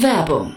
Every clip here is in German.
Werbung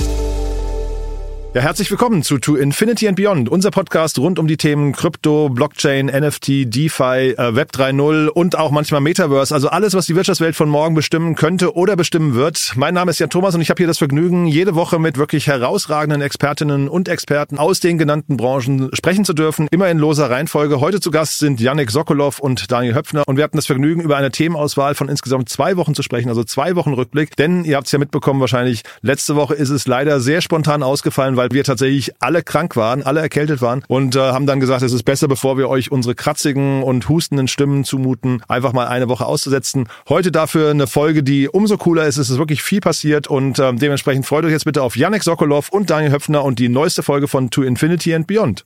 Ja, herzlich willkommen zu To Infinity and Beyond, unser Podcast rund um die Themen Krypto, Blockchain, NFT, DeFi, äh, Web 3.0 und auch manchmal Metaverse. Also alles, was die Wirtschaftswelt von morgen bestimmen könnte oder bestimmen wird. Mein Name ist Jan Thomas und ich habe hier das Vergnügen, jede Woche mit wirklich herausragenden Expertinnen und Experten aus den genannten Branchen sprechen zu dürfen. Immer in loser Reihenfolge. Heute zu Gast sind Yannick Sokolov und Daniel Höpfner und wir hatten das Vergnügen, über eine Themenauswahl von insgesamt zwei Wochen zu sprechen, also zwei Wochen Rückblick. Denn ihr habt es ja mitbekommen wahrscheinlich, letzte Woche ist es leider sehr spontan ausgefallen, weil wir tatsächlich alle krank waren, alle erkältet waren und äh, haben dann gesagt, es ist besser, bevor wir euch unsere kratzigen und hustenden Stimmen zumuten, einfach mal eine Woche auszusetzen. Heute dafür eine Folge, die umso cooler ist. Es ist wirklich viel passiert und äh, dementsprechend freut euch jetzt bitte auf Yannick Sokolov und Daniel Höpfner und die neueste Folge von To Infinity and Beyond.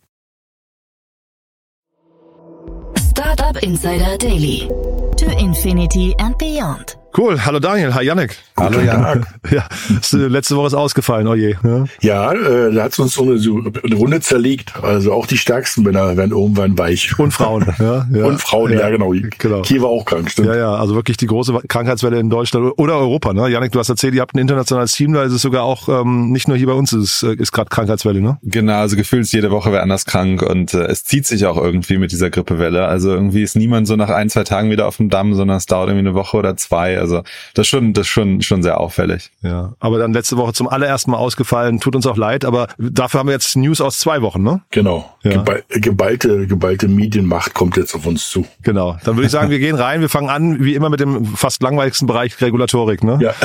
Startup Insider Daily. To Infinity and Beyond. Cool. Hallo Daniel. Hi Yannick. Hallo Jan. Ja, letzte Woche ist ausgefallen, oh je. Ja, ja äh, da hat uns so eine, so eine Runde zerlegt. Also auch die stärksten Männer werden irgendwann weich. Und Frauen. Ja, ja. Und Frauen, ja, ja genau. genau. Hier war auch krank, stimmt. Ja, ja, also wirklich die große Krankheitswelle in Deutschland oder Europa. Ne? Yannick, du hast erzählt, ihr habt ein internationales Team, da ist es sogar auch, ähm, nicht nur hier bei uns ist, äh, ist gerade Krankheitswelle, ne? Genau, also gefühlt jede Woche wer anders krank und äh, es zieht sich auch irgendwie mit dieser Grippewelle. Also irgendwie ist niemand so nach ein, zwei Tagen wieder auf dem Damm, sondern es dauert irgendwie eine Woche oder zwei. Also das ist schon, das ist schon, schon sehr auffällig. Ja, aber dann letzte Woche zum allerersten Mal ausgefallen. Tut uns auch leid, aber dafür haben wir jetzt News aus zwei Wochen, ne? Genau. Ja. geballte, geballte Medienmacht kommt jetzt auf uns zu. Genau. Dann würde ich sagen, wir gehen rein. Wir fangen an, wie immer, mit dem fast langweiligsten Bereich Regulatorik, ne? Ja.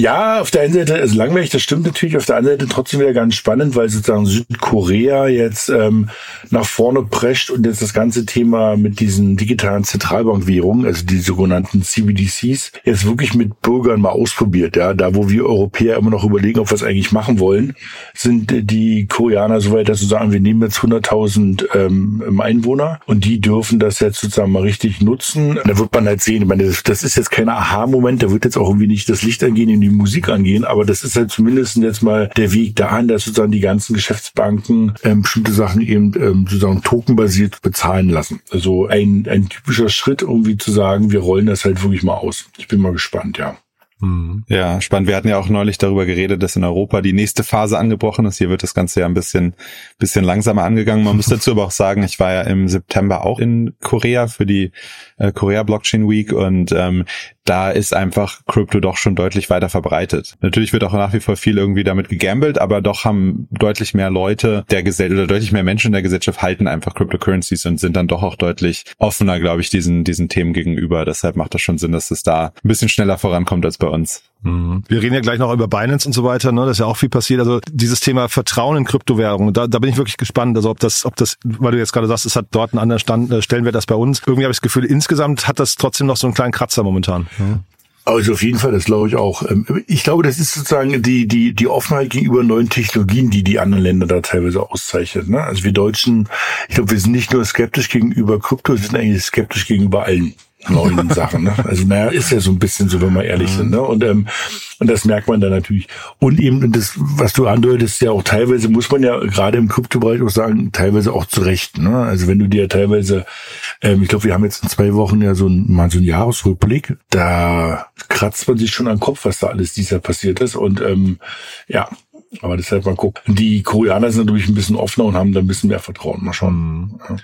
Ja, auf der einen Seite ist langweilig, das stimmt natürlich. Auf der anderen Seite trotzdem wieder ganz spannend, weil sozusagen Südkorea jetzt ähm, nach vorne prescht und jetzt das ganze Thema mit diesen digitalen Zentralbankwährungen, also die sogenannten CBDCs, jetzt wirklich mit Bürgern mal ausprobiert. Ja, da wo wir Europäer immer noch überlegen, ob wir es eigentlich machen wollen, sind die Koreaner soweit, dass sie sagen, wir nehmen jetzt 100.000 ähm, Einwohner und die dürfen das jetzt sozusagen mal richtig nutzen. Da wird man halt sehen, ich meine, das ist jetzt kein Aha-Moment, da wird jetzt auch irgendwie nicht das Licht angehen in die die Musik angehen, aber das ist halt zumindest jetzt mal der Weg dahin, dass sozusagen die ganzen Geschäftsbanken ähm, bestimmte Sachen eben ähm, sozusagen tokenbasiert bezahlen lassen. Also ein, ein typischer Schritt, irgendwie zu sagen, wir rollen das halt wirklich mal aus. Ich bin mal gespannt, ja. Mhm. Ja, spannend. Wir hatten ja auch neulich darüber geredet, dass in Europa die nächste Phase angebrochen ist. Hier wird das Ganze ja ein bisschen, bisschen langsamer angegangen. Man muss dazu aber auch sagen, ich war ja im September auch in Korea für die äh, Korea Blockchain Week und ähm, da ist einfach Crypto doch schon deutlich weiter verbreitet. Natürlich wird auch nach wie vor viel irgendwie damit gegambelt, aber doch haben deutlich mehr Leute der Gesellschaft oder deutlich mehr Menschen in der Gesellschaft halten einfach Cryptocurrencies und sind dann doch auch deutlich offener, glaube ich, diesen, diesen Themen gegenüber. Deshalb macht das schon Sinn, dass es da ein bisschen schneller vorankommt als bei uns. Mhm. Wir reden ja gleich noch über Binance und so weiter, ne? Das ist ja auch viel passiert. Also dieses Thema Vertrauen in Kryptowährungen, da, da bin ich wirklich gespannt. Also ob das, ob das, weil du jetzt gerade sagst, es hat dort einen anderen Stand, äh, Stellenwert als bei uns. Irgendwie habe ich das Gefühl, insgesamt hat das trotzdem noch so einen kleinen Kratzer momentan. Ja. Also auf jeden Fall, das glaube ich auch. Ähm, ich glaube, das ist sozusagen die, die, die Offenheit gegenüber neuen Technologien, die die anderen Länder da teilweise auszeichnet. Ne? Also wir Deutschen, ich glaube, wir sind nicht nur skeptisch gegenüber Krypto, wir sind eigentlich skeptisch gegenüber allen neuen Sachen. Ne? Also naja, ist ja so ein bisschen so, wenn wir ehrlich sind. Ne? Und ähm, und das merkt man dann natürlich. Und eben das, was du andeutest, ja auch teilweise muss man ja gerade im Kryptobereich auch sagen, teilweise auch zurecht. Ne? Also wenn du dir teilweise, ähm, ich glaube, wir haben jetzt in zwei Wochen ja so ein, mal so ein Jahresrückblick, da kratzt man sich schon am Kopf, was da alles dieser passiert ist. Und ähm, ja, Aber deshalb mal gucken. Die Koreaner sind natürlich ein bisschen offener und haben da ein bisschen mehr Vertrauen. Mal schauen. Ja.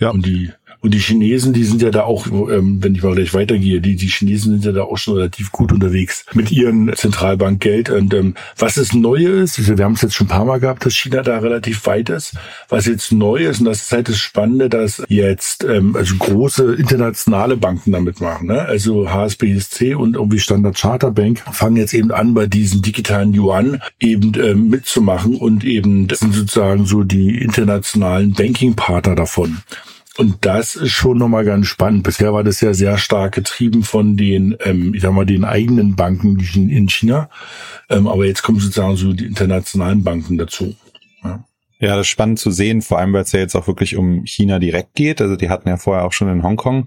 ja. Und die und die Chinesen, die sind ja da auch, ähm, wenn ich mal gleich weitergehe, die, die Chinesen sind ja da auch schon relativ gut unterwegs mit ihren Zentralbankgeld. Und ähm, was es neu ist, also wir haben es jetzt schon ein paar Mal gehabt, dass China da relativ weit ist. Was jetzt neu ist, und das ist halt das Spannende, dass jetzt ähm, also große internationale Banken damit machen. Ne? Also HSBSC und irgendwie Standard Charter Bank fangen jetzt eben an, bei diesen digitalen Yuan eben ähm, mitzumachen und eben das sind sozusagen so die internationalen Banking-Partner davon. Und das ist schon nochmal ganz spannend. Bisher war das ja sehr stark getrieben von den, ähm, ich sag mal, den eigenen Banken in China. Ähm, aber jetzt kommen sozusagen so die internationalen Banken dazu. Ja. Ja, das ist spannend zu sehen, vor allem weil es ja jetzt auch wirklich um China direkt geht. Also die hatten ja vorher auch schon in Hongkong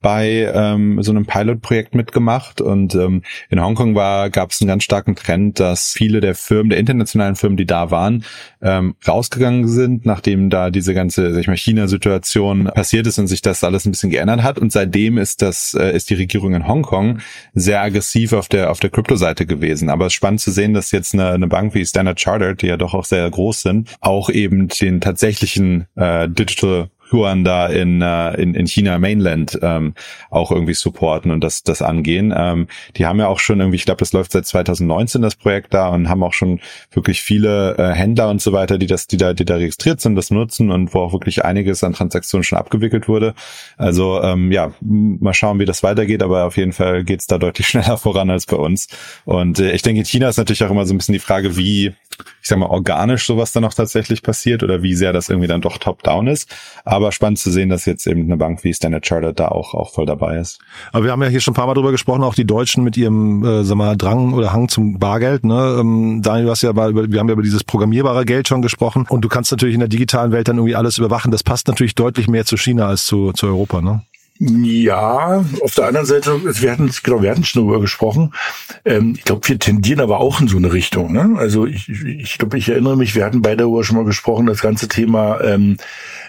bei ähm, so einem Pilotprojekt mitgemacht und ähm, in Hongkong war gab es einen ganz starken Trend, dass viele der Firmen, der internationalen Firmen, die da waren, ähm, rausgegangen sind, nachdem da diese ganze, sag ich mal, China-Situation passiert ist und sich das alles ein bisschen geändert hat und seitdem ist das äh, ist die Regierung in Hongkong sehr aggressiv auf der auf der Kryptoseite gewesen. Aber es ist spannend zu sehen, dass jetzt eine, eine Bank wie Standard Chartered, die ja doch auch sehr groß sind, auch eben den tatsächlichen äh, Digital Yuan da in, äh, in, in China Mainland ähm, auch irgendwie supporten und das, das angehen. Ähm, die haben ja auch schon irgendwie, ich glaube, das läuft seit 2019 das Projekt da und haben auch schon wirklich viele äh, Händler und so weiter, die das, die da, die da registriert sind, das nutzen und wo auch wirklich einiges an Transaktionen schon abgewickelt wurde. Also ähm, ja, mal schauen, wie das weitergeht, aber auf jeden Fall geht's da deutlich schneller voran als bei uns. Und äh, ich denke, in China ist natürlich auch immer so ein bisschen die Frage, wie, ich sag mal, organisch sowas dann auch tatsächlich passiert oder wie sehr das irgendwie dann doch top-down ist. Aber aber spannend zu sehen, dass jetzt eben eine Bank wie Standard Chartered da auch, auch voll dabei ist. Aber wir haben ja hier schon ein paar Mal drüber gesprochen, auch die Deutschen mit ihrem, äh, sag mal, Drang oder Hang zum Bargeld. Ne? Ähm, Daniel, du hast ja über, wir haben ja über dieses programmierbare Geld schon gesprochen und du kannst natürlich in der digitalen Welt dann irgendwie alles überwachen. Das passt natürlich deutlich mehr zu China als zu, zu Europa, ne? Ja, auf der anderen Seite, wir hatten, genau, wir hatten schon darüber gesprochen. Ähm, ich glaube, wir tendieren aber auch in so eine Richtung. Ne? Also ich, ich glaube, ich erinnere mich, wir hatten beide darüber schon mal gesprochen, das ganze Thema, ähm,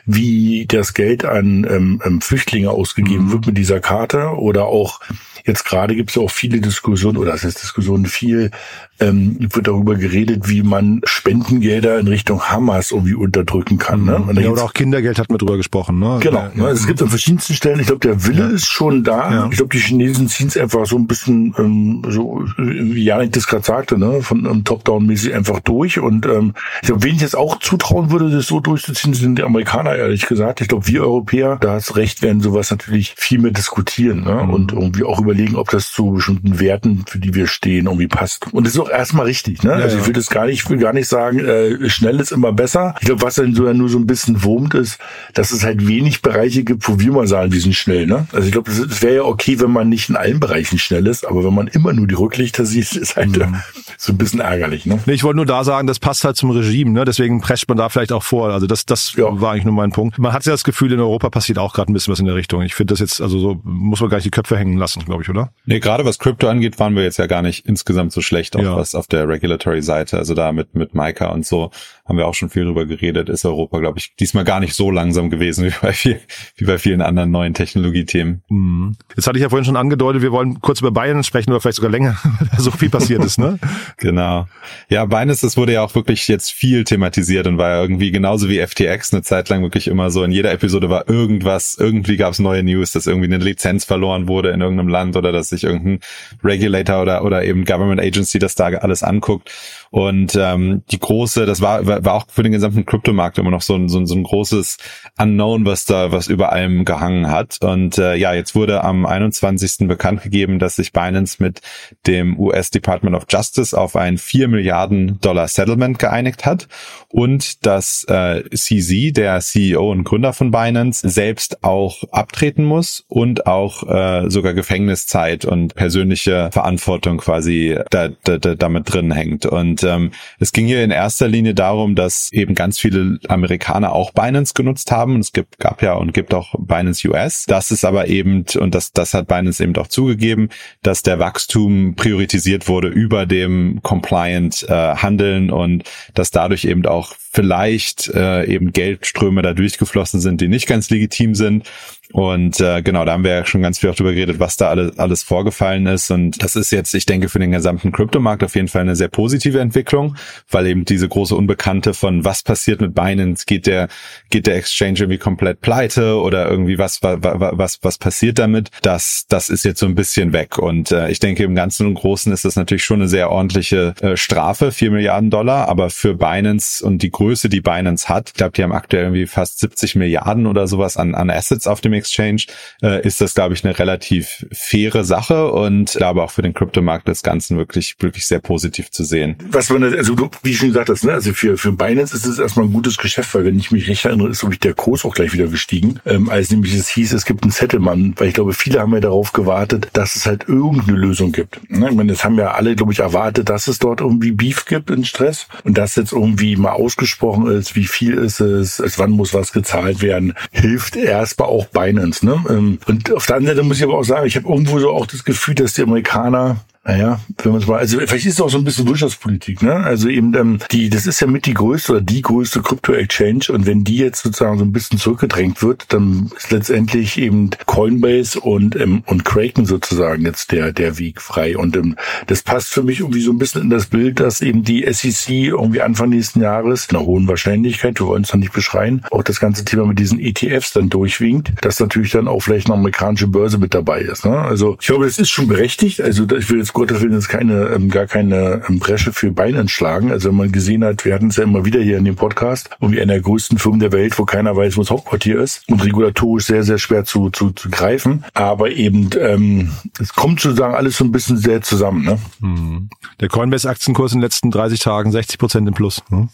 wie das Geld an ähm, ähm Flüchtlinge ausgegeben mhm. wird mit dieser Karte oder auch Jetzt gerade gibt es ja auch viele Diskussionen, oder es ist Diskussionen viel, ähm, wird darüber geredet, wie man Spendengelder in Richtung Hamas irgendwie unterdrücken kann. Ne? Ja, oder auch Kindergeld hat man drüber gesprochen. Ne? Genau. Ja, ne? Es gibt an verschiedensten Stellen, ich glaube, der Wille ja. ist schon da. Ich glaube, die Chinesen ziehen es einfach so ein bisschen, ähm, so wie Janik das gerade sagte, ne? von ähm, Top-Down-mäßig einfach durch. Und ähm, ich glaube, wen ich jetzt auch zutrauen würde, das so durchzuziehen, sind die Amerikaner, ehrlich gesagt. Ich glaube, wir Europäer, da hast recht, werden sowas natürlich viel mehr diskutieren ne? Mhm. und irgendwie auch überlegen, ob das zu bestimmten Werten, für die wir stehen, irgendwie passt. Und das ist auch erstmal richtig. Ne? Ja, also ich will das gar nicht, will gar nicht sagen, äh, schnell ist immer besser. Ich glaube, was dann so ja nur so ein bisschen wurmt ist, dass es halt wenig Bereiche gibt, wo wir mal sagen, wir sind schnell. Ne? Also ich glaube, es wäre ja okay, wenn man nicht in allen Bereichen schnell ist, aber wenn man immer nur die Rücklichter sieht, ist halt mhm. so ein bisschen ärgerlich. Ne? Nee, ich wollte nur da sagen, das passt halt zum Regime, ne? deswegen prescht man da vielleicht auch vor. Also das, das ja. war eigentlich nur mein Punkt. Man hat ja das Gefühl, in Europa passiert auch gerade ein bisschen was in der Richtung. Ich finde das jetzt, also so muss man gar nicht die Köpfe hängen lassen, glaube ich, oder? Nee, gerade was Crypto angeht, waren wir jetzt ja gar nicht insgesamt so schlecht, auch ja. was auf der Regulatory-Seite, also da mit, mit Micah und so, haben wir auch schon viel drüber geredet, ist Europa, glaube ich, diesmal gar nicht so langsam gewesen wie bei, viel, wie bei vielen anderen neuen Technologiethemen. Mhm. Jetzt hatte ich ja vorhin schon angedeutet, wir wollen kurz über Binance sprechen oder vielleicht sogar länger, weil da so viel passiert ist, ne? genau. Ja, Binance, das wurde ja auch wirklich jetzt viel thematisiert und war ja irgendwie genauso wie FTX eine Zeit lang wirklich immer so, in jeder Episode war irgendwas, irgendwie gab es neue News, dass irgendwie eine Lizenz verloren wurde in irgendeinem Land oder dass sich irgendein Regulator oder, oder eben Government Agency das da alles anguckt. Und ähm, die große, das war, war auch für den gesamten Kryptomarkt immer noch so ein, so, ein, so ein großes Unknown, was da, was über allem gehangen hat. Und äh, ja, jetzt wurde am 21. bekannt gegeben, dass sich Binance mit dem US Department of Justice auf ein 4 Milliarden Dollar Settlement geeinigt hat und dass äh, CZ, der CEO und Gründer von Binance, selbst auch abtreten muss und auch äh, sogar Gefängniszeit und persönliche Verantwortung quasi da, da, da damit drin hängt. Und ähm, es ging hier in erster Linie darum, dass eben ganz viele Amerikaner auch Binance genutzt haben. Und es gibt, gab ja und gibt auch Binance US. Das ist aber eben, und das, das hat Binance eben auch zugegeben, dass der Wachstum priorisiert wurde über dem compliant äh, Handeln und dass dadurch eben auch vielleicht äh, eben Geldströme da durchgeflossen sind, die nicht ganz legitim sind. Und äh, genau, da haben wir ja schon ganz viel auch drüber geredet, was da alles, alles vorgefallen ist. Und das ist jetzt, ich denke, für den gesamten Kryptomarkt auf jeden Fall eine sehr positive Entwicklung weil eben diese große Unbekannte von was passiert mit Binance, geht der, geht der Exchange irgendwie komplett pleite oder irgendwie was, was, was, was passiert damit, das, das ist jetzt so ein bisschen weg. Und äh, ich denke, im Ganzen und Großen ist das natürlich schon eine sehr ordentliche äh, Strafe, vier Milliarden Dollar, aber für Binance und die Größe, die Binance hat, ich glaube, die haben aktuell irgendwie fast 70 Milliarden oder sowas an, an Assets auf dem Exchange, äh, ist das, glaube ich, eine relativ faire Sache und glaube auch für den Kryptomarkt des Ganzen wirklich, wirklich sehr positiv zu sehen. Was man, also du, wie schon gesagt hast, ne, also für, für Binance ist es erstmal ein gutes Geschäft, weil wenn ich mich recht erinnere, ist glaube ich der Kurs auch gleich wieder gestiegen, ähm, als nämlich es hieß, es gibt einen Settlement, weil ich glaube, viele haben ja darauf gewartet, dass es halt irgendeine Lösung gibt. Ne? Ich meine, das haben ja alle, glaube ich, erwartet, dass es dort irgendwie Beef gibt in Stress und dass jetzt irgendwie mal ausgesprochen ist, wie viel ist es, wann muss was gezahlt werden, hilft erstmal auch Binance. Ne? Ähm, und auf der anderen Seite muss ich aber auch sagen, ich habe irgendwo so auch das Gefühl, dass die Amerikaner naja, wenn man es mal, also vielleicht ist es auch so ein bisschen Wirtschaftspolitik, ne? Also eben ähm, die, das ist ja mit die größte oder die größte Crypto-Exchange und wenn die jetzt sozusagen so ein bisschen zurückgedrängt wird, dann ist letztendlich eben Coinbase und ähm, und Kraken sozusagen jetzt der der Weg frei und ähm, das passt für mich irgendwie so ein bisschen in das Bild, dass eben die SEC irgendwie Anfang nächsten Jahres einer hohen Wahrscheinlichkeit, wir wollen es noch nicht beschreien, auch das ganze Thema mit diesen ETFs dann durchwinkt, dass natürlich dann auch vielleicht eine amerikanische Börse mit dabei ist. Ne? Also ich glaube, das ist schon berechtigt. Also ich will jetzt jetzt Gottes Willen jetzt keine, ähm, gar keine ähm, Bresche für Bein entschlagen. Also wenn man gesehen hat, wir hatten es ja immer wieder hier in dem Podcast, irgendwie einer der größten Firmen der Welt, wo keiner weiß, wo das Hauptquartier ist und regulatorisch sehr, sehr schwer zu, zu, zu greifen. Aber eben, ähm, es kommt sozusagen alles so ein bisschen sehr zusammen. Ne? Mhm. Der Coinbase-Aktienkurs in den letzten 30 Tagen 60 Prozent im Plus. Ne?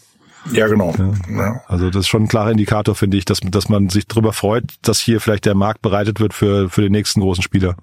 Ja, genau. Ja. Also das ist schon ein klarer Indikator, finde ich, dass, dass man sich darüber freut, dass hier vielleicht der Markt bereitet wird für, für den nächsten großen Spieler.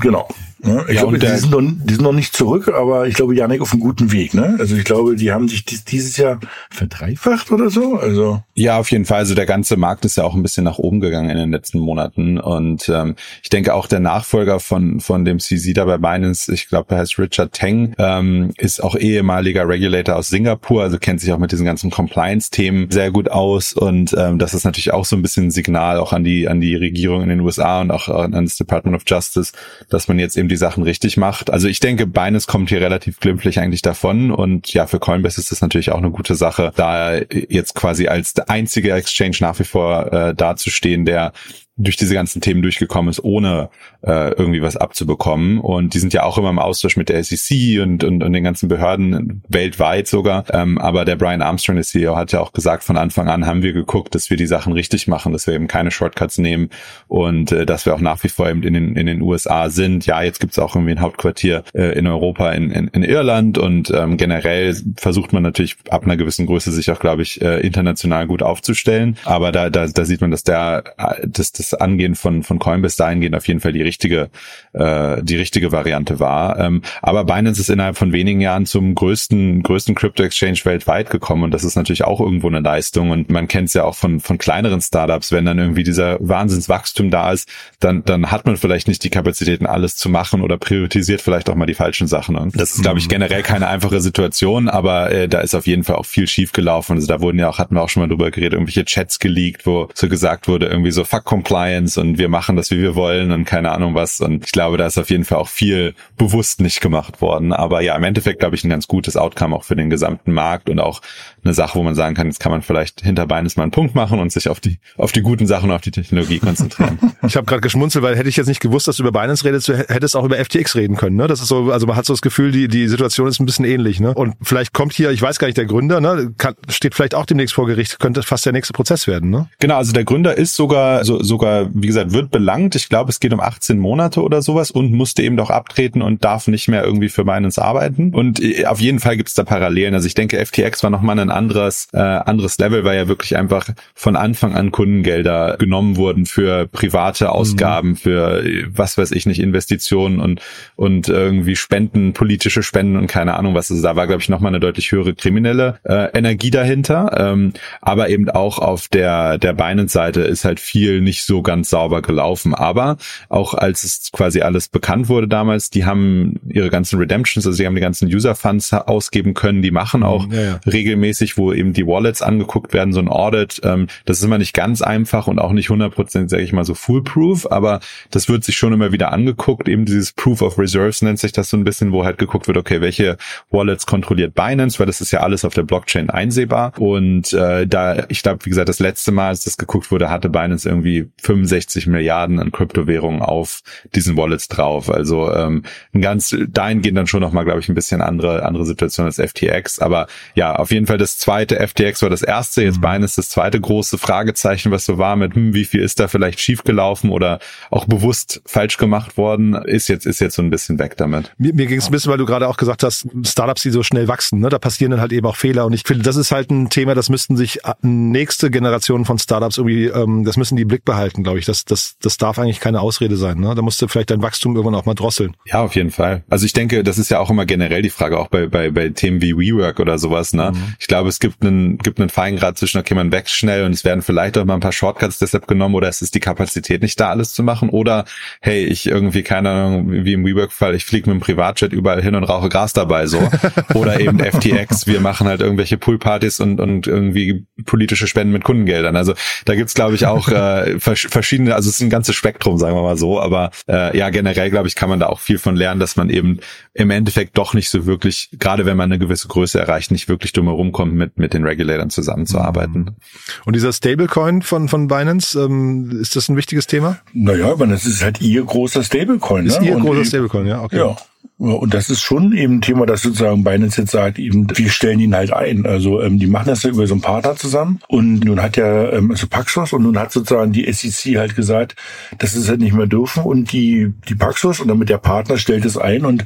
Genau. Ne? Ich ja, glaube, die sind, noch, die sind noch nicht zurück, aber ich glaube, Janik auf einem guten Weg. Ne? Also ich glaube, die haben sich dieses Jahr verdreifacht oder so. Also ja, auf jeden Fall. Also der ganze Markt ist ja auch ein bisschen nach oben gegangen in den letzten Monaten und ähm, ich denke auch der Nachfolger von von dem CZ da bei Binance, ich glaube, er heißt Richard Teng, ähm, ist auch ehemaliger Regulator aus Singapur, also kennt sich auch mit diesen ganzen Compliance-Themen sehr gut aus und ähm, das ist natürlich auch so ein bisschen ein Signal auch an die an die Regierung in den USA und auch an das Department of Justice, dass man jetzt eben die Sachen richtig macht. Also ich denke, Binance kommt hier relativ glimpflich eigentlich davon und ja, für Coinbase ist das natürlich auch eine gute Sache, da jetzt quasi als der einzige Exchange nach wie vor äh, dazustehen, der durch diese ganzen Themen durchgekommen ist, ohne äh, irgendwie was abzubekommen. Und die sind ja auch immer im Austausch mit der SEC und, und, und den ganzen Behörden weltweit sogar. Ähm, aber der Brian Armstrong, der CEO, hat ja auch gesagt, von Anfang an haben wir geguckt, dass wir die Sachen richtig machen, dass wir eben keine Shortcuts nehmen und äh, dass wir auch nach wie vor eben in den, in den USA sind. Ja, jetzt gibt's auch irgendwie ein Hauptquartier äh, in Europa, in, in, in Irland und ähm, generell versucht man natürlich ab einer gewissen Größe sich auch, glaube ich, äh, international gut aufzustellen. Aber da, da, da sieht man, dass der, äh, dass das Angehen von, von Coinbase dahingehend auf jeden Fall die richtige, äh, die richtige Variante war. Ähm, aber Binance ist innerhalb von wenigen Jahren zum größten, größten Crypto-Exchange weltweit gekommen und das ist natürlich auch irgendwo eine Leistung und man kennt es ja auch von, von kleineren Startups, wenn dann irgendwie dieser Wahnsinnswachstum da ist, dann, dann hat man vielleicht nicht die Kapazitäten, alles zu machen oder priorisiert vielleicht auch mal die falschen Sachen. Und das ist, glaube ich, generell keine einfache Situation, aber äh, da ist auf jeden Fall auch viel schief gelaufen. Also da wurden ja auch, hatten wir auch schon mal drüber geredet, irgendwelche Chats geleakt, wo so gesagt wurde, irgendwie so fuck Compliance und wir machen das, wie wir wollen und keine Ahnung was. Und ich glaube, da ist auf jeden Fall auch viel bewusst nicht gemacht worden. Aber ja, im Endeffekt glaube ich ein ganz gutes Outcome auch für den gesamten Markt und auch eine Sache, wo man sagen kann, jetzt kann man vielleicht hinter Beines mal einen Punkt machen und sich auf die auf die guten Sachen und auf die Technologie konzentrieren. ich habe gerade geschmunzelt, weil hätte ich jetzt nicht gewusst, dass du über Binance redest, du hättest auch über FTX reden können. Ne? Das ist so, also man hat so das Gefühl, die die Situation ist ein bisschen ähnlich. Ne? Und vielleicht kommt hier, ich weiß gar nicht, der Gründer, ne, kann, steht vielleicht auch demnächst vor Gericht, könnte fast der nächste Prozess werden. Ne? Genau, also der Gründer ist sogar so, sogar, wie gesagt, wird belangt. Ich glaube, es geht um 18 Monate oder sowas und musste eben doch abtreten und darf nicht mehr irgendwie für Binance arbeiten. Und äh, auf jeden Fall gibt es da Parallelen. Also ich denke, FTX war nochmal ein anderes, äh, anderes Level, weil ja wirklich einfach von Anfang an Kundengelder genommen wurden für private Ausgaben, mhm. für was weiß ich nicht, Investitionen und, und irgendwie Spenden, politische Spenden und keine Ahnung was. Also da war, glaube ich, nochmal eine deutlich höhere kriminelle äh, Energie dahinter. Ähm, aber eben auch auf der, der Binance-Seite ist halt viel nicht so so ganz sauber gelaufen. Aber auch als es quasi alles bekannt wurde damals, die haben ihre ganzen Redemptions, also sie haben die ganzen User Funds ausgeben können, die machen auch ja, ja. regelmäßig, wo eben die Wallets angeguckt werden, so ein Audit. Ähm, das ist immer nicht ganz einfach und auch nicht 100%, sage ich mal, so foolproof, aber das wird sich schon immer wieder angeguckt. Eben dieses Proof of Reserves nennt sich das so ein bisschen, wo halt geguckt wird, okay, welche Wallets kontrolliert Binance, weil das ist ja alles auf der Blockchain einsehbar. Und äh, da, ich glaube, wie gesagt, das letzte Mal, als das geguckt wurde, hatte Binance irgendwie 65 Milliarden an Kryptowährungen auf diesen Wallets drauf. Also ähm, ein ganz dahingehend dann schon nochmal, glaube ich, ein bisschen andere, andere Situation als FTX. Aber ja, auf jeden Fall das zweite FTX war das erste, jetzt mhm. Binance das zweite große Fragezeichen, was so war mit, hm, wie viel ist da vielleicht schiefgelaufen oder auch bewusst falsch gemacht worden, ist jetzt, ist jetzt so ein bisschen weg damit. Mir, mir ging es ein bisschen, weil du gerade auch gesagt hast, Startups, die so schnell wachsen, ne? da passieren dann halt eben auch Fehler. Und ich finde, das ist halt ein Thema, das müssten sich nächste Generationen von Startups irgendwie, ähm, das müssen die Blick behalten, glaube ich. Das, das, das darf eigentlich keine Ausrede sein. Ne? Da musst du vielleicht dein Wachstum irgendwann auch mal drosseln. Ja, auf jeden Fall. Also ich denke, das ist ja auch immer generell die Frage, auch bei, bei, bei Themen wie WeWork oder sowas. Ne? Mhm. Ich glaube, es gibt einen, gibt einen Feingrad zwischen, okay, man wächst schnell und es werden vielleicht auch mal ein paar Shortcuts deshalb genommen oder es ist die Kapazität nicht da, alles zu machen. Oder hey, ich irgendwie, keine Ahnung, wie im WeWork-Fall, ich fliege mit dem Privatjet überall hin und rauche Gras dabei so. oder eben FTX, wir machen halt irgendwelche Poolpartys und, und irgendwie politische Spenden mit Kundengeldern. Also da gibt's glaube ich, auch äh, verschiedene, also es ist ein ganzes Spektrum, sagen wir mal so. Aber äh, ja, generell, glaube ich, kann man da auch viel von lernen, dass man eben im Endeffekt doch nicht so wirklich, gerade wenn man eine gewisse Größe erreicht, nicht wirklich dumm herumkommt, mit, mit den Regulatoren zusammenzuarbeiten. Und dieser Stablecoin von, von Binance, ähm, ist das ein wichtiges Thema? Naja, aber das ist halt ihr großer Stablecoin. Ne? Ist ihr Und großer Stablecoin, ja, okay. Ja. Und das ist schon eben ein Thema, dass sozusagen Binance jetzt sagt, eben, wir stellen ihn halt ein. Also ähm, die machen das ja über so einen Partner zusammen. Und nun hat ja, ähm, also Paxos und nun hat sozusagen die SEC halt gesagt, dass sie es halt nicht mehr dürfen. Und die, die Paxos und damit der Partner stellt es ein. Und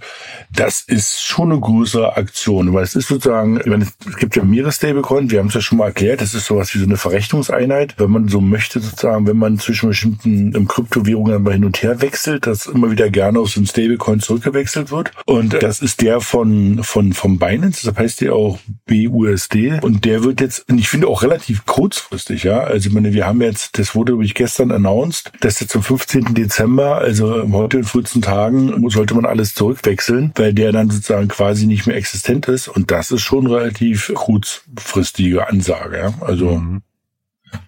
das ist schon eine größere Aktion. Weil es ist sozusagen, ich meine, es gibt ja mehrere Stablecoin, wir haben es ja schon mal erklärt, das ist sowas wie so eine Verrechnungseinheit. Wenn man so möchte, sozusagen, wenn man zwischen bestimmten ähm, Kryptowährungen mal hin und her wechselt, dass immer wieder gerne auf so ein Stablecoin zurückgewechselt wird. Und das ist der von, von, vom Binance, das heißt der auch BUSD. Und der wird jetzt, und ich finde auch relativ kurzfristig, ja. Also ich meine, wir haben jetzt, das wurde ich gestern announced, dass jetzt zum 15. Dezember, also heute in 14 Tagen, sollte man alles zurückwechseln, weil der dann sozusagen quasi nicht mehr existent ist. Und das ist schon relativ kurzfristige Ansage, ja. Also. Mhm.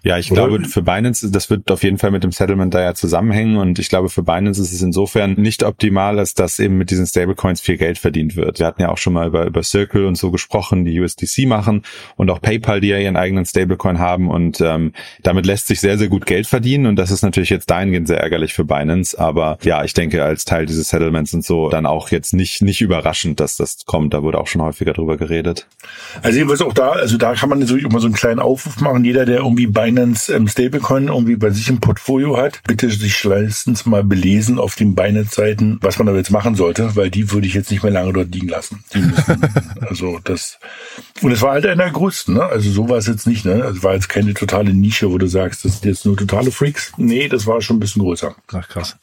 Ja, ich Oder? glaube, für Binance, das wird auf jeden Fall mit dem Settlement da ja zusammenhängen und ich glaube, für Binance ist es insofern nicht optimal, als dass eben mit diesen Stablecoins viel Geld verdient wird. Wir hatten ja auch schon mal über, über Circle und so gesprochen, die USDC machen und auch PayPal, die ja ihren eigenen Stablecoin haben und ähm, damit lässt sich sehr, sehr gut Geld verdienen und das ist natürlich jetzt dahingehend sehr ärgerlich für Binance, aber ja, ich denke, als Teil dieses Settlements und so dann auch jetzt nicht, nicht überraschend, dass das kommt. Da wurde auch schon häufiger drüber geredet. Also jedenfalls auch da, also da kann man natürlich immer so einen kleinen Aufruf machen. Jeder, der irgendwie Binance ähm, Stablecoin irgendwie bei sich im Portfolio hat, bitte sich leistens mal belesen auf den Binance-Seiten, was man da jetzt machen sollte, weil die würde ich jetzt nicht mehr lange dort liegen lassen. Müssen, also das und es war halt einer der größten, ne? Also so war es jetzt nicht, ne? Es war jetzt keine totale Nische, wo du sagst, das sind jetzt nur totale Freaks. Nee, das war schon ein bisschen größer. Ach krass.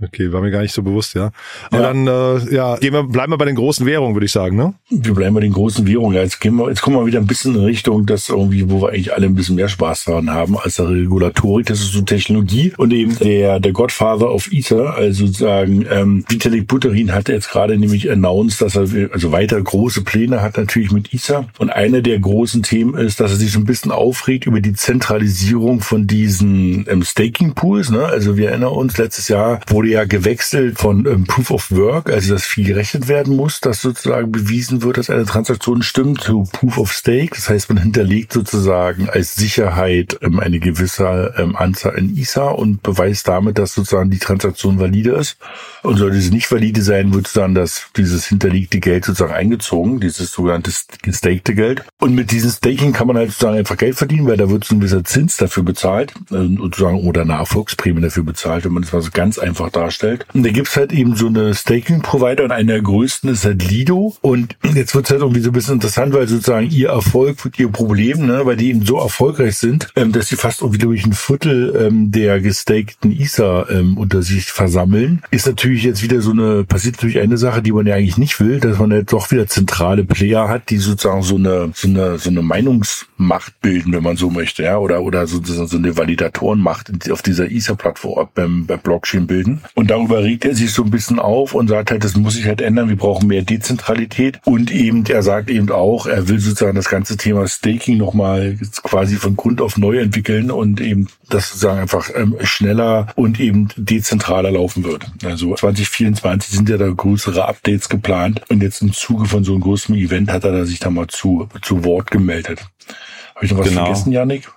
Okay, war mir gar nicht so bewusst, ja. Aber ja. dann, äh, ja, gehen wir, bleiben wir bei den großen Währungen, würde ich sagen, ne? Wir bleiben bei den großen Währungen. Ja, jetzt, gehen wir, jetzt kommen wir wieder ein bisschen in Richtung, dass irgendwie, wo wir eigentlich alle ein bisschen mehr Spaß daran haben als der Regulatorik. Das ist so Technologie. Und eben der, der Godfather of Ether, also sozusagen, ähm, Vitalik Buterin hat jetzt gerade nämlich announced, dass er also weiter große Pläne hat natürlich mit Ether. Und eine der großen Themen ist, dass er sich so ein bisschen aufregt über die Zentralisierung von diesen ähm, Staking Pools. Ne? Also wir erinnern uns, letztes Jahr wurde ja gewechselt von ähm, Proof of Work, also dass viel gerechnet werden muss, dass sozusagen bewiesen wird, dass eine Transaktion stimmt, zu Proof of Stake. Das heißt, man hinterlegt sozusagen als Sicherheit ähm, eine gewisse ähm, Anzahl in ISA und beweist damit, dass sozusagen die Transaktion valide ist. Und sollte sie nicht valide sein, wird sozusagen das, dieses hinterlegte Geld sozusagen eingezogen, dieses sogenannte gestakte Geld. Und mit diesem Staking kann man halt sozusagen einfach Geld verdienen, weil da wird so ein gewisser Zins dafür bezahlt, äh, sozusagen, oder Nachfolgsprämie dafür bezahlt, wenn man das mal so ganz einfach darstellt. Und da gibt's halt eben so eine Staking-Provider und einer der größten ist halt Lido. Und jetzt wird's halt irgendwie so ein bisschen interessant, weil sozusagen ihr Erfolg wird ihr Problem, ne, weil die eben so erfolgreich sind, ähm, dass sie fast irgendwie, ich, ein Viertel ähm, der gestakten Ether ähm, unter sich versammeln. Ist natürlich jetzt wieder so eine, passiert natürlich eine Sache, die man ja eigentlich nicht will, dass man jetzt doch wieder zentrale Player hat, die sozusagen so eine, so eine, so eine Meinungsmacht bilden, wenn man so möchte, ja, oder, oder so, so eine Validatorenmacht auf dieser Ether-Plattform beim, beim Blockchain bilden. Und darüber regt er sich so ein bisschen auf und sagt halt, das muss sich halt ändern, wir brauchen mehr Dezentralität. Und eben, er sagt eben auch, er will sozusagen das ganze Thema Staking nochmal quasi von Grund auf neu entwickeln und eben das sozusagen einfach ähm, schneller und eben dezentraler laufen wird. Also 2024 sind ja da größere Updates geplant und jetzt im Zuge von so einem größeren Event hat er da sich da mal zu, zu Wort gemeldet. Habe ich noch was genau. vergessen, Janik?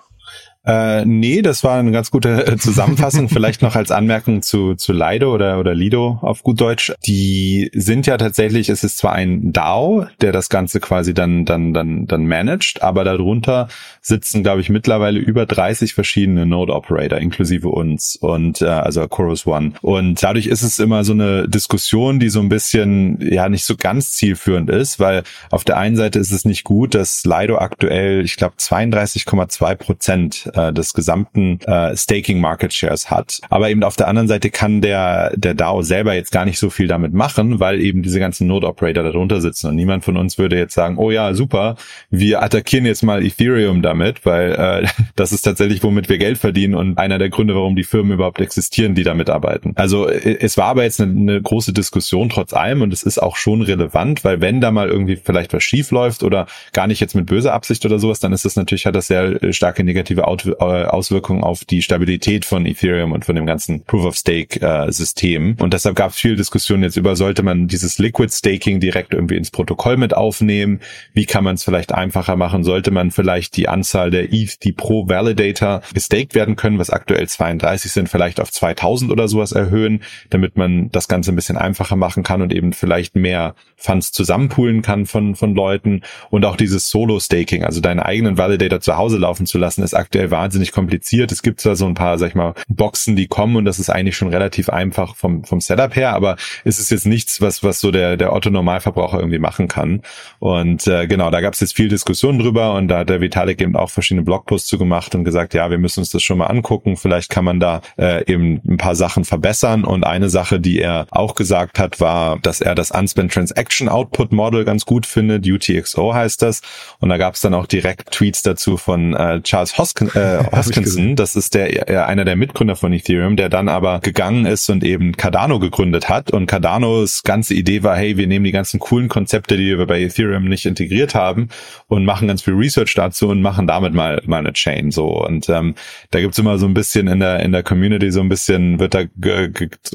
Äh, nee, das war eine ganz gute äh, Zusammenfassung. Vielleicht noch als Anmerkung zu, zu Lido oder, oder Lido auf gut Deutsch. Die sind ja tatsächlich, es ist zwar ein DAO, der das Ganze quasi dann, dann, dann, dann managt, aber darunter sitzen, glaube ich, mittlerweile über 30 verschiedene Node Operator, inklusive uns und, äh, also Chorus One. Und dadurch ist es immer so eine Diskussion, die so ein bisschen, ja, nicht so ganz zielführend ist, weil auf der einen Seite ist es nicht gut, dass Lido aktuell, ich glaube, 32,2 Prozent äh, des gesamten äh, Staking Market Shares hat. Aber eben auf der anderen Seite kann der, der DAO selber jetzt gar nicht so viel damit machen, weil eben diese ganzen Node Operator darunter sitzen und niemand von uns würde jetzt sagen, oh ja, super, wir attackieren jetzt mal Ethereum damit, weil äh, das ist tatsächlich, womit wir Geld verdienen und einer der Gründe, warum die Firmen überhaupt existieren, die damit arbeiten. Also äh, es war aber jetzt eine, eine große Diskussion trotz allem und es ist auch schon relevant, weil wenn da mal irgendwie vielleicht was schief läuft oder gar nicht jetzt mit böser Absicht oder sowas, dann ist das natürlich, hat das sehr äh, starke negative äh, Auswirkungen auf die Stabilität von Ethereum und von dem ganzen Proof-of-Stake-System. Äh, und deshalb gab es viel Diskussion jetzt über, sollte man dieses Liquid Staking direkt irgendwie ins Protokoll mit aufnehmen? Wie kann man es vielleicht einfacher machen? Sollte man vielleicht die Anzahl der ETH, die pro Validator gestaked werden können, was aktuell 32 sind, vielleicht auf 2000 oder sowas erhöhen, damit man das Ganze ein bisschen einfacher machen kann und eben vielleicht mehr Funds zusammenpoolen kann von, von Leuten. Und auch dieses Solo-Staking, also deinen eigenen Validator zu Hause laufen zu lassen, ist aktuell wahnsinnig kompliziert. Es gibt zwar so ein paar, sag ich mal, Boxen, die kommen und das ist eigentlich schon relativ einfach vom, vom Setup her, aber es ist jetzt nichts, was, was so der, der Otto-Normalverbraucher irgendwie machen kann. Und äh, genau, da gab es jetzt viel Diskussion drüber und da hat der Vitalik eben auch verschiedene Blogposts zu gemacht und gesagt, ja, wir müssen uns das schon mal angucken. Vielleicht kann man da äh, eben ein paar Sachen verbessern. Und eine Sache, die er auch gesagt hat, war, dass er das Unspent Transaction Output Model ganz gut findet. UTXO heißt das. Und da gab es dann auch direkt Tweets dazu von äh, Charles Hoskin, äh, Hoskinson, das ist der äh, einer der Mitgründer von Ethereum, der dann aber gegangen ist und eben Cardano gegründet hat. Und Cardanos ganze Idee war, hey, wir nehmen die ganzen coolen Konzepte, die wir bei Ethereum nicht integriert haben, und machen ganz viel Research dazu und machen damit mal mal eine Chain. So und ähm, da gibt's immer so ein bisschen in der in der Community so ein bisschen wird da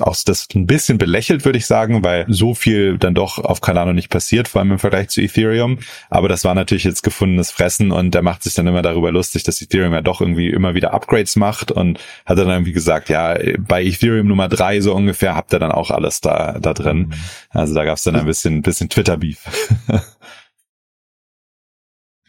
auch das ein bisschen belächelt, würde ich sagen, weil so viel dann doch auf Cardano nicht passiert, vor allem im Vergleich zu Ethereum. Aber das war natürlich jetzt gefundenes Fressen und der macht sich dann immer darüber lustig, dass Ethereum ja doch irgendwie immer wieder Upgrades macht und hat dann irgendwie gesagt, ja, bei Ethereum Nummer drei so ungefähr habt ihr dann auch alles da, da drin. Mhm. Also da gab's dann ein bisschen, bisschen Twitter-Beef.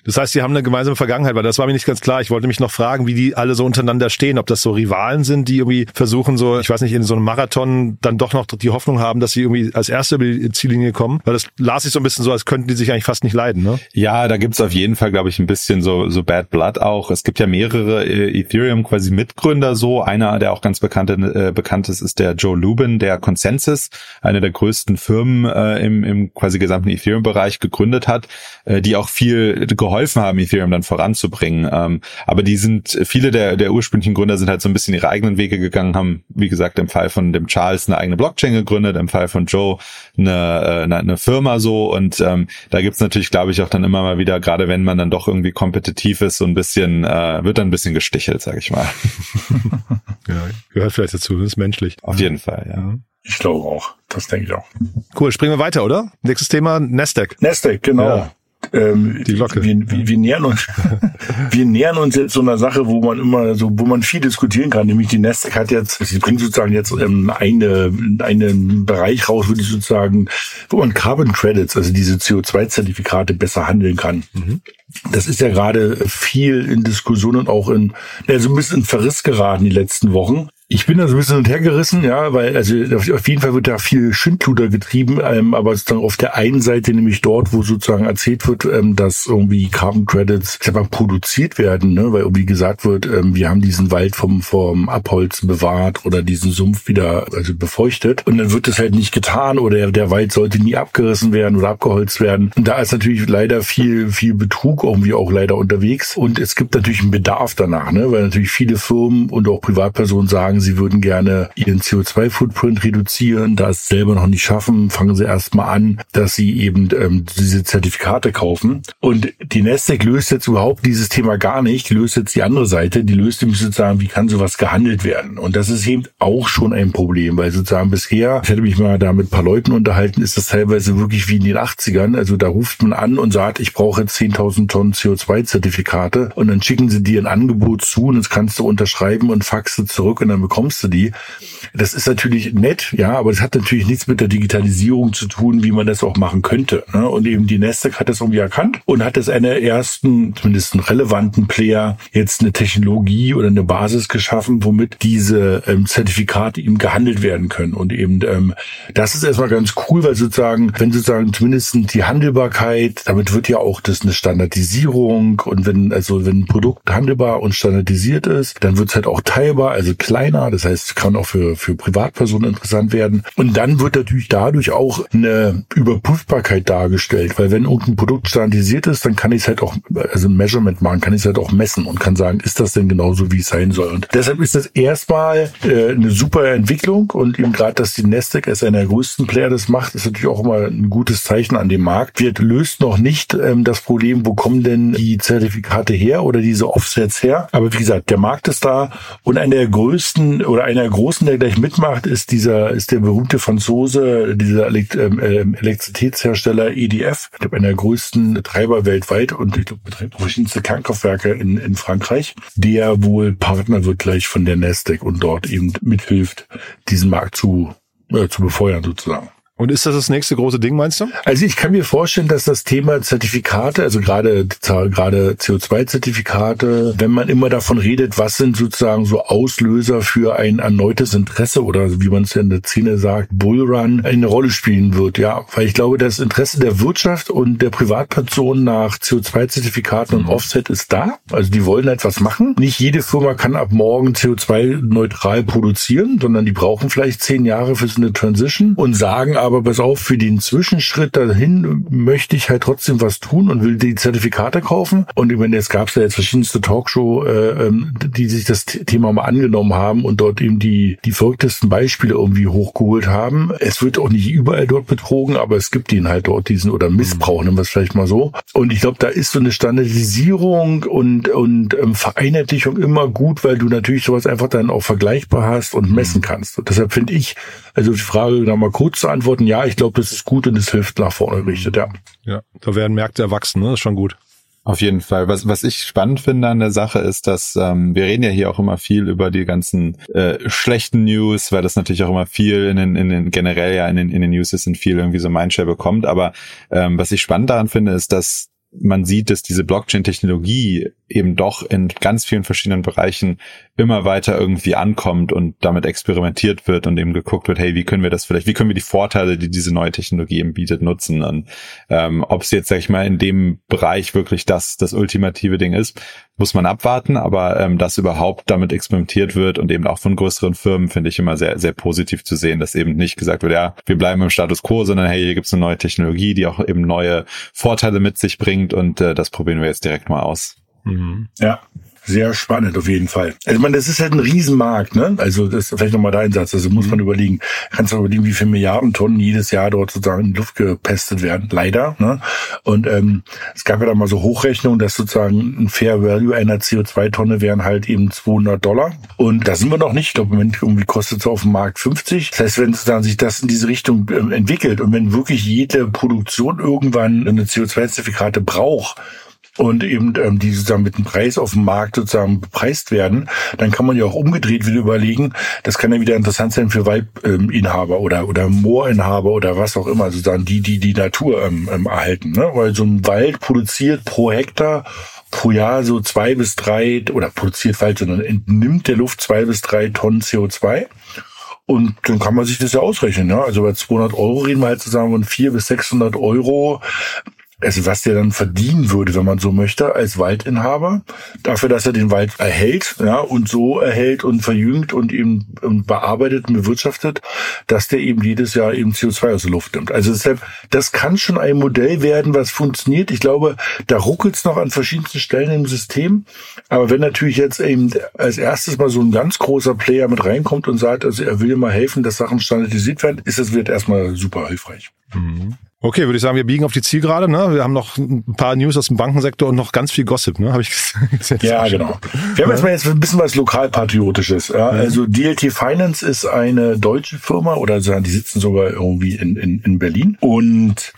Das heißt, sie haben eine gemeinsame Vergangenheit, weil das war mir nicht ganz klar. Ich wollte mich noch fragen, wie die alle so untereinander stehen, ob das so Rivalen sind, die irgendwie versuchen, so, ich weiß nicht, in so einem Marathon dann doch noch die Hoffnung haben, dass sie irgendwie als Erste über die Ziellinie kommen. Weil das las ich so ein bisschen so, als könnten die sich eigentlich fast nicht leiden, ne? Ja, da gibt's auf jeden Fall, glaube ich, ein bisschen so, so Bad Blood auch. Es gibt ja mehrere äh, Ethereum quasi Mitgründer so. Einer, der auch ganz bekannt, äh, bekannt ist, ist der Joe Lubin, der Consensus, eine der größten Firmen äh, im, im quasi gesamten Ethereum-Bereich gegründet hat, äh, die auch viel geholfen geholfen haben, Ethereum dann voranzubringen. Ähm, aber die sind, viele der, der ursprünglichen Gründer sind halt so ein bisschen ihre eigenen Wege gegangen, haben, wie gesagt, im Fall von dem Charles eine eigene Blockchain gegründet, im Fall von Joe eine, äh, eine, eine Firma so und ähm, da gibt's natürlich, glaube ich, auch dann immer mal wieder, gerade wenn man dann doch irgendwie kompetitiv ist, so ein bisschen, äh, wird dann ein bisschen gestichelt, sag ich mal. ja, gehört vielleicht dazu, das ist menschlich. Auf jeden Fall, ja. Ich glaube auch. Das denke ich auch. Cool, springen wir weiter, oder? Nächstes Thema, Nasdaq. Nasdaq, genau. Ja. Ähm, die Glocke. Wir, wir, wir, nähern uns, wir nähern uns jetzt so einer Sache, wo man immer so, wo man viel diskutieren kann. Nämlich die Nasdaq hat jetzt, sie bringt sozusagen jetzt ähm, eine, einen Bereich raus, würde ich sozusagen, wo man Carbon Credits, also diese CO2-Zertifikate besser handeln kann. Mhm. Das ist ja gerade viel in Diskussion und auch in, ja, so ein bisschen in Verriss geraten die letzten Wochen Ich bin da so ein bisschen hintergerissen, ja, weil also auf jeden Fall wird da viel Schindluder getrieben, ähm, aber sozusagen auf der einen Seite nämlich dort, wo sozusagen erzählt wird, ähm, dass irgendwie Carbon Credits selber produziert werden, ne, weil irgendwie gesagt wird, ähm, wir haben diesen Wald vom vom Abholzen bewahrt oder diesen Sumpf wieder also befeuchtet und dann wird das halt nicht getan oder der Wald sollte nie abgerissen werden oder abgeholzt werden. Und da ist natürlich leider viel viel Betrug irgendwie auch leider unterwegs und es gibt natürlich einen Bedarf danach, ne, weil natürlich viele Firmen und auch Privatpersonen sagen sagen, sie würden gerne ihren CO2-Footprint reduzieren, da selber noch nicht schaffen, fangen sie erstmal an, dass sie eben ähm, diese Zertifikate kaufen. Und die Nasdaq löst jetzt überhaupt dieses Thema gar nicht, die löst jetzt die andere Seite, die löst nämlich sozusagen, wie kann sowas gehandelt werden? Und das ist eben auch schon ein Problem, weil sozusagen bisher, ich hätte mich mal da mit ein paar Leuten unterhalten, ist das teilweise wirklich wie in den 80ern. Also da ruft man an und sagt, ich brauche 10.000 Tonnen CO2-Zertifikate und dann schicken sie dir ein Angebot zu und das kannst du unterschreiben und faxe zurück und dann bekommst du die. Das ist natürlich nett, ja, aber das hat natürlich nichts mit der Digitalisierung zu tun, wie man das auch machen könnte. Ne? Und eben die Nasdaq hat das irgendwie erkannt und hat das einer ersten, zumindest einen relevanten Player, jetzt eine Technologie oder eine Basis geschaffen, womit diese ähm, Zertifikate eben gehandelt werden können. Und eben ähm, das ist erstmal ganz cool, weil sozusagen, wenn sozusagen zumindest die Handelbarkeit, damit wird ja auch das eine Standardisierung und wenn also wenn ein Produkt handelbar und standardisiert ist, dann wird es halt auch teilbar, also kleiner Partner. Das heißt, kann auch für, für Privatpersonen interessant werden. Und dann wird natürlich dadurch auch eine Überprüfbarkeit dargestellt, weil wenn irgendein Produkt standardisiert ist, dann kann ich es halt auch, also ein Measurement machen, kann ich es halt auch messen und kann sagen, ist das denn genauso, wie es sein soll. Und deshalb ist das erstmal äh, eine super Entwicklung und eben gerade, dass die Nasdaq als einer der größten Player das macht, ist natürlich auch immer ein gutes Zeichen an dem Markt. Wird löst noch nicht ähm, das Problem, wo kommen denn die Zertifikate her oder diese Offsets her. Aber wie gesagt, der Markt ist da und einer der größten großen oder einer großen, der gleich mitmacht, ist dieser, ist der berühmte Franzose, dieser ähm, ähm Elektrizitätshersteller EDF, ich glaube, einer der größten Treiber weltweit und ich glaube, betreibt verschiedenste Kernkraftwerke in, in Frankreich, der wohl Partner wird gleich von der Nasdaq und dort eben mithilft, diesen Markt zu, äh, zu befeuern sozusagen. Und ist das das nächste große Ding, meinst du? Also ich kann mir vorstellen, dass das Thema Zertifikate, also gerade gerade CO2-Zertifikate, wenn man immer davon redet, was sind sozusagen so Auslöser für ein erneutes Interesse oder wie man es ja in der Szene sagt, Bullrun, eine Rolle spielen wird. Ja, weil ich glaube, das Interesse der Wirtschaft und der Privatpersonen nach CO2-Zertifikaten und. Offset ist da. Also die wollen etwas machen. Nicht jede Firma kann ab morgen CO2-neutral produzieren, sondern die brauchen vielleicht zehn Jahre für so eine Transition und sagen pass auf, für den Zwischenschritt dahin möchte ich halt trotzdem was tun und will die Zertifikate kaufen. Und ich meine, jetzt gab es ja jetzt verschiedenste Talkshow, äh, ähm, die sich das Thema mal angenommen haben und dort eben die, die verrücktesten Beispiele irgendwie hochgeholt haben. Es wird auch nicht überall dort betrogen, aber es gibt ihn halt dort diesen oder Missbrauch, nennen wir es vielleicht mal so. Und ich glaube, da ist so eine Standardisierung und, und ähm, Vereinheitlichung immer gut, weil du natürlich sowas einfach dann auch vergleichbar hast und messen kannst. Und deshalb finde ich, also die Frage da mal kurz zu antworten, ja, ich glaube, das ist gut und es hilft nach vorne gerichtet, ja. Ja, da werden Märkte erwachsen, ne? Das ist schon gut. Auf jeden Fall. Was, was ich spannend finde an der Sache ist, dass ähm, wir reden ja hier auch immer viel über die ganzen äh, schlechten News, weil das natürlich auch immer viel in den, in den generell ja in den, in den News ist und viel irgendwie so Mindshare bekommt. Aber ähm, was ich spannend daran finde, ist, dass man sieht, dass diese Blockchain-Technologie eben doch in ganz vielen verschiedenen Bereichen immer weiter irgendwie ankommt und damit experimentiert wird und eben geguckt wird, hey, wie können wir das vielleicht, wie können wir die Vorteile, die diese neue Technologie eben bietet, nutzen? Und ähm, ob es jetzt, sag ich mal, in dem Bereich wirklich das, das ultimative Ding ist, muss man abwarten, aber ähm, dass überhaupt damit experimentiert wird und eben auch von größeren Firmen, finde ich immer sehr, sehr positiv zu sehen, dass eben nicht gesagt wird, ja, wir bleiben im Status quo, sondern hey, hier gibt's eine neue Technologie, die auch eben neue Vorteile mit sich bringt und äh, das probieren wir jetzt direkt mal aus. Mhm. Ja, sehr spannend auf jeden Fall. Also man, das ist halt ein Riesenmarkt, ne? Also das ist vielleicht nochmal dein Satz. Also muss man überlegen, kannst du überlegen, wie viele Milliarden Tonnen jedes Jahr dort sozusagen in die Luft gepestet werden. Leider. Ne? Und ähm, es gab ja da mal so Hochrechnungen, dass sozusagen ein Fair Value einer CO2-Tonne wären halt eben 200 Dollar. Und da sind wir noch nicht. Ich glaube, im Moment irgendwie kostet es auf dem Markt 50. Das heißt, wenn sozusagen sich das in diese Richtung ähm, entwickelt und wenn wirklich jede Produktion irgendwann eine CO2-Zertifikate braucht, und eben ähm, die sozusagen mit dem Preis auf dem Markt sozusagen bepreist werden, dann kann man ja auch umgedreht wieder überlegen, das kann ja wieder interessant sein für Waldinhaber oder oder Moorinhaber oder was auch immer, sozusagen die, die die Natur ähm, ähm, erhalten. Ne? Weil so ein Wald produziert pro Hektar pro Jahr so zwei bis drei oder produziert falsch, sondern entnimmt der Luft zwei bis drei Tonnen CO2. Und dann kann man sich das ja ausrechnen. Ja? Also bei 200 Euro reden wir halt zusammen von 400 bis 600 Euro also was der dann verdienen würde, wenn man so möchte, als Waldinhaber, dafür, dass er den Wald erhält, ja, und so erhält und verjüngt und eben und bearbeitet und bewirtschaftet, dass der eben jedes Jahr eben CO2 aus der Luft nimmt. Also deshalb, das kann schon ein Modell werden, was funktioniert. Ich glaube, da ruckelt es noch an verschiedensten Stellen im System. Aber wenn natürlich jetzt eben als erstes mal so ein ganz großer Player mit reinkommt und sagt, also er will mal helfen, dass Sachen standardisiert werden, ist das wird erstmal super hilfreich. Mhm. Okay, würde ich sagen, wir biegen auf die Zielgerade. Ne? Wir haben noch ein paar News aus dem Bankensektor und noch ganz viel Gossip, ne? Habe ich gesehen. Ja, genau. Wir haben jetzt mal jetzt ein bisschen was lokalpatriotisches. Ja? Mhm. Also DLT Finance ist eine deutsche Firma oder die sitzen sogar irgendwie in, in, in Berlin und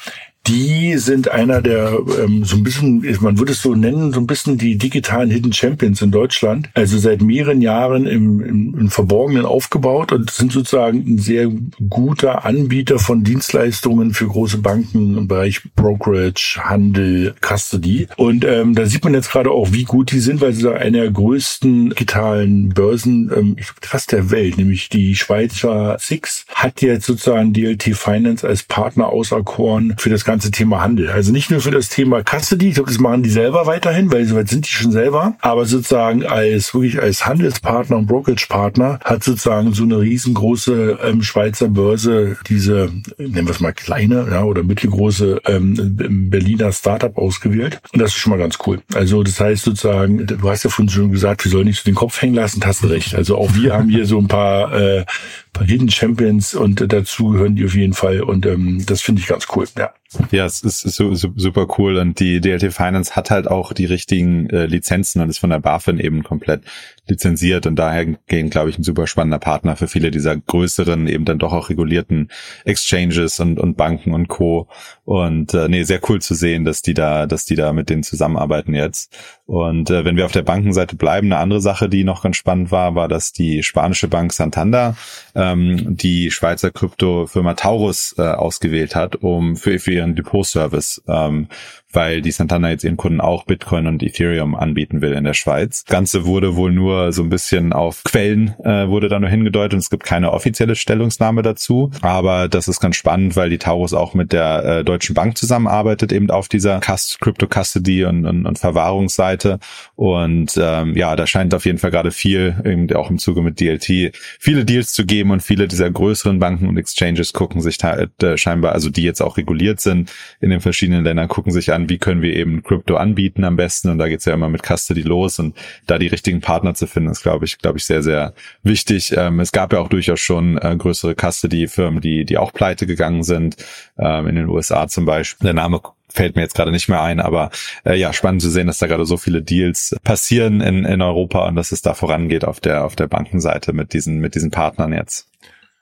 die sind einer der ähm, so ein bisschen, man würde es so nennen, so ein bisschen die digitalen Hidden Champions in Deutschland. Also seit mehreren Jahren im, im, im Verborgenen aufgebaut und sind sozusagen ein sehr guter Anbieter von Dienstleistungen für große Banken im Bereich Brokerage, Handel, Custody. Und ähm, da sieht man jetzt gerade auch, wie gut die sind, weil sie einer der größten digitalen Börsen, ähm, fast der Welt, nämlich die Schweizer Six, hat jetzt sozusagen DLT Finance als Partner auserkoren für das ganze Thema Handel. Also nicht nur für das Thema Custody, ich glaube, das machen die selber weiterhin, weil soweit sind die schon selber, aber sozusagen als wirklich als Handelspartner und Brokerage-Partner hat sozusagen so eine riesengroße ähm, Schweizer Börse diese, nennen wir es mal kleine ja, oder mittelgroße ähm, Berliner Startup ausgewählt. Und das ist schon mal ganz cool. Also das heißt sozusagen, du hast ja vorhin schon gesagt, wir sollen nicht so den Kopf hängen lassen, hast recht. Also auch wir haben hier so ein paar, äh, paar Hidden Champions und äh, dazu gehören die auf jeden Fall und ähm, das finde ich ganz cool. Ja. Ja, es ist, ist super cool und die DLT Finance hat halt auch die richtigen äh, Lizenzen und ist von der BaFin eben komplett lizenziert und daher gehen, glaube ich, ein super spannender Partner für viele dieser größeren, eben dann doch auch regulierten Exchanges und, und Banken und Co. Und äh, nee, sehr cool zu sehen, dass die da, dass die da mit denen zusammenarbeiten jetzt. Und äh, wenn wir auf der Bankenseite bleiben, eine andere Sache, die noch ganz spannend war, war, dass die spanische Bank Santander ähm, die Schweizer Kryptofirma Taurus äh, ausgewählt hat, um für, für ihren Depot-Service ähm, weil die Santana jetzt ihren Kunden auch Bitcoin und Ethereum anbieten will in der Schweiz. Das Ganze wurde wohl nur so ein bisschen auf Quellen äh, wurde da nur hingedeutet und es gibt keine offizielle Stellungnahme dazu. Aber das ist ganz spannend, weil die Taurus auch mit der äh, Deutschen Bank zusammenarbeitet, eben auf dieser Crypto Custody und, und, und Verwahrungsseite. Und ähm, ja, da scheint auf jeden Fall gerade viel, eben auch im Zuge mit DLT, viele Deals zu geben und viele dieser größeren Banken und Exchanges gucken sich äh, scheinbar, also die jetzt auch reguliert sind in den verschiedenen Ländern, gucken sich an, an, wie können wir eben Crypto anbieten am besten. Und da geht's ja immer mit Custody los und da die richtigen Partner zu finden, ist, glaube ich, glaube ich, sehr, sehr wichtig. Ähm, es gab ja auch durchaus schon äh, größere Custody-Firmen, die, die auch pleite gegangen sind, ähm, in den USA zum Beispiel. Der Name fällt mir jetzt gerade nicht mehr ein, aber äh, ja, spannend zu sehen, dass da gerade so viele Deals passieren in, in Europa und dass es da vorangeht auf der auf der Bankenseite mit diesen mit diesen Partnern jetzt.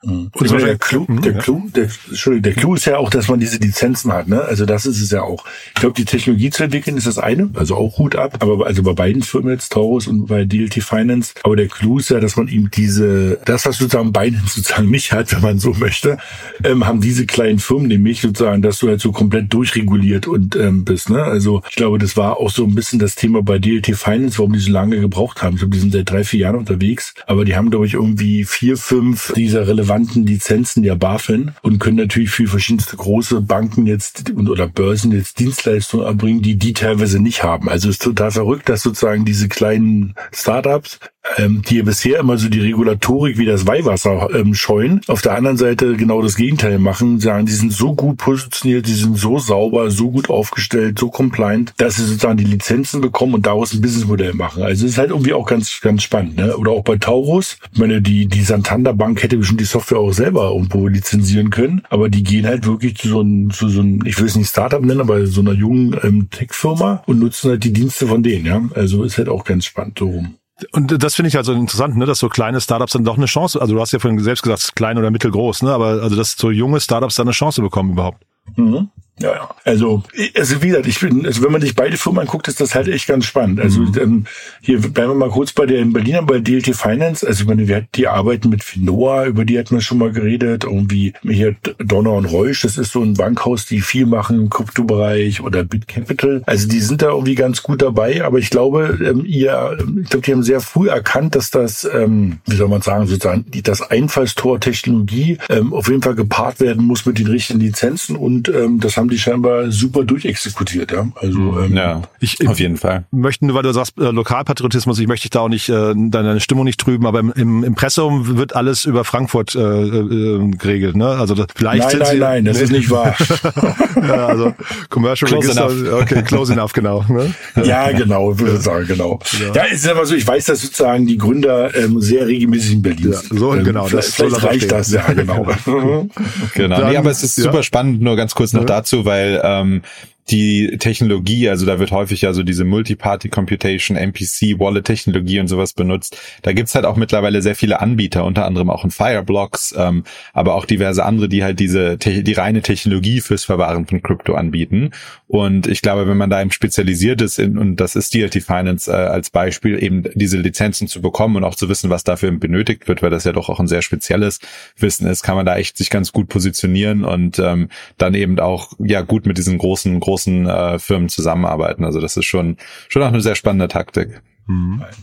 Mhm. Und so der Clou, der Clou, der, Entschuldigung, der Clou ist ja auch, dass man diese Lizenzen hat, ne? Also das ist es ja auch. Ich glaube, die Technologie zu entwickeln ist das eine, also auch Hut ab, aber also bei beiden Firmen jetzt, Taurus und bei DLT Finance. Aber der Clou ist ja, dass man ihm diese, das, was sozusagen beiden sozusagen nicht hat, wenn man so möchte, ähm, haben diese kleinen Firmen nämlich sozusagen, dass du halt so komplett durchreguliert und ähm, bist, ne? Also ich glaube, das war auch so ein bisschen das Thema bei DLT Finance, warum die so lange gebraucht haben. Ich glaube, die sind seit drei, vier Jahren unterwegs, aber die haben, glaube ich, irgendwie vier, fünf dieser relevanten relevanten Lizenzen der BaFin und können natürlich für verschiedenste große Banken jetzt oder Börsen jetzt Dienstleistungen erbringen, die die teilweise nicht haben. Also es ist total verrückt, dass sozusagen diese kleinen Startups ähm, die bisher immer so die Regulatorik wie das Weihwasser ähm, scheuen, auf der anderen Seite genau das Gegenteil machen, sagen, die sind so gut positioniert, die sind so sauber, so gut aufgestellt, so compliant, dass sie sozusagen die Lizenzen bekommen und daraus ein Businessmodell machen. Also es ist halt irgendwie auch ganz, ganz spannend. Ne? Oder auch bei Taurus, ich meine, die, die Santander Bank hätte bestimmt die Software auch selber irgendwo lizenzieren können, aber die gehen halt wirklich zu so einem, zu so einem ich will es nicht Startup nennen, aber so einer jungen ähm, Tech-Firma und nutzen halt die Dienste von denen. Ja, Also ist halt auch ganz spannend so rum. Und das finde ich also interessant, ne, dass so kleine Startups dann doch eine Chance, also du hast ja vorhin selbst gesagt, klein oder mittelgroß, ne, aber also dass so junge Startups dann eine Chance bekommen überhaupt. Mhm. Ja, ja. Also, also wie gesagt, ich bin, also wenn man sich beide Firmen anguckt, ist das halt echt ganz spannend. Also Mhm. ähm, hier bleiben wir mal kurz bei der in Berliner, bei DLT Finance. Also ich meine, wir, die arbeiten mit Finoa, über die hatten wir schon mal geredet. Irgendwie hier Donner und Reusch, das ist so ein Bankhaus, die viel machen im Kryptobereich oder BitCapital. Also die sind da irgendwie ganz gut dabei, aber ich glaube, ähm, ihr, ich glaube, die haben sehr früh erkannt, dass das, ähm, wie soll man sagen, sozusagen das Einfallstor Technologie ähm, auf jeden Fall gepaart werden muss mit den richtigen Lizenzen und ähm, das haben die scheinbar super durchexekutiert, ja. Also ähm, Ja, Ich- auf jeden Fall. möchten, weil du sagst äh, Lokalpatriotismus, ich möchte dich da auch nicht äh, deine Stimmung nicht trüben, aber im, im Impressum wird alles über Frankfurt äh, äh, geregelt, ne? Also das, vielleicht Nein, sind nein, sie, nein, das Nee. ist nicht wahr. ja, also Commercial Close Register, enough. okay, close enough, genau. Ne? ja, genau, würde ich sagen, genau. Ja, es ist aber so, ich weiß, dass sozusagen die Gründer ähm, sehr regelmäßig in Berlin Ja, sind. so, ähm, genau, Vielleicht, das vielleicht reicht das, ja, genau. Genau. Dann- nee, aber es ist ja. super spannend, nur ganz kurz noch dazu, weil ähm, die Technologie, also da wird häufig ja so diese Multi-Party Computation, MPC, Wallet-Technologie und sowas benutzt. Da gibt's halt auch mittlerweile sehr viele Anbieter, unter anderem auch in Fireblocks, ähm, aber auch diverse andere, die halt diese die reine Technologie fürs Verwahren von Krypto anbieten. Und ich glaube, wenn man da eben spezialisiert ist, in, und das ist DLT Finance äh, als Beispiel, eben diese Lizenzen zu bekommen und auch zu wissen, was dafür benötigt wird, weil das ja doch auch ein sehr spezielles Wissen ist, kann man da echt sich ganz gut positionieren und ähm, dann eben auch ja gut mit diesen großen großen äh, Firmen zusammenarbeiten. Also das ist schon schon auch eine sehr spannende Taktik.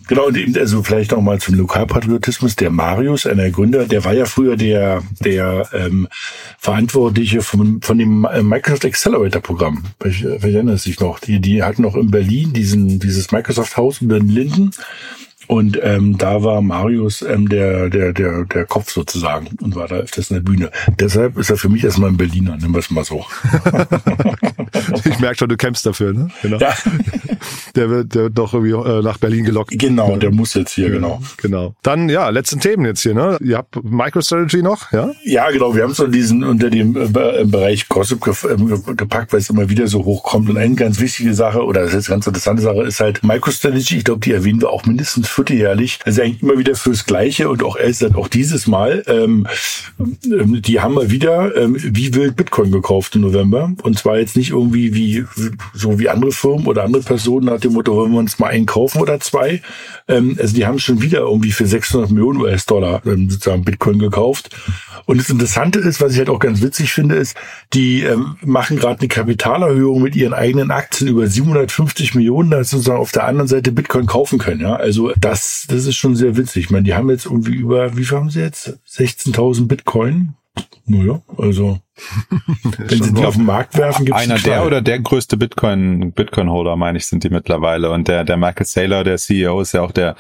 Genau, und eben, also vielleicht noch mal zum Lokalpatriotismus. Der Marius, einer der Gründer, der war ja früher der, der ähm, Verantwortliche von, von dem äh, Microsoft Accelerator Programm. Ich, ich erinnere sich noch. Die, die hatten noch in Berlin diesen, dieses Microsoft Haus unter den Linden. Und ähm, da war Marius ähm, der, der, der, der Kopf sozusagen und war da öfters in der Bühne. Deshalb ist er für mich erstmal ein Berliner, nennen wir es mal so. Ich merke schon, du kämpfst dafür, ne? Genau. Ja, Der wird, der wird doch irgendwie äh, nach Berlin gelockt. genau, der muss jetzt hier, genau. Genau. Dann, ja, letzten Themen jetzt hier, ne? Ihr habt MicroStrategy noch, ja? Ja, genau. Wir haben es so diesen unter dem äh, äh, Bereich Gossip gef- ähm, ge- gepackt, weil es immer wieder so hochkommt. Und eine ganz wichtige Sache oder das ist eine ganz interessante Sache ist halt MicroStrategy. Ich glaube, die erwähnen wir auch mindestens vierteljährlich. Also eigentlich immer wieder fürs Gleiche und auch erst auch dieses Mal. Ähm, ähm, die haben mal wieder ähm, wie wild Bitcoin gekauft im November. Und zwar jetzt nicht irgendwie wie so wie andere Firmen oder andere Personen nach dem Motto, wollen wir uns mal einen kaufen oder zwei. Ähm, also die haben schon wieder irgendwie für 600 Millionen US-Dollar ähm, sozusagen Bitcoin gekauft. Und das Interessante ist, was ich halt auch ganz witzig finde, ist, die ähm, machen gerade eine Kapitalerhöhung mit ihren eigenen Aktien über 750 Millionen, dass sie sozusagen auf der anderen Seite Bitcoin kaufen können. Ja, also das, das ist schon sehr witzig. Ich meine, die haben jetzt irgendwie über, wie viel haben sie jetzt? 16.000 Bitcoin. Naja, also wenn sie die auf den Markt werfen, gibt's Einer der oder der größte Bitcoin Bitcoin Holder, meine ich, sind die mittlerweile. Und der der Michael Saylor, der CEO, ist ja auch der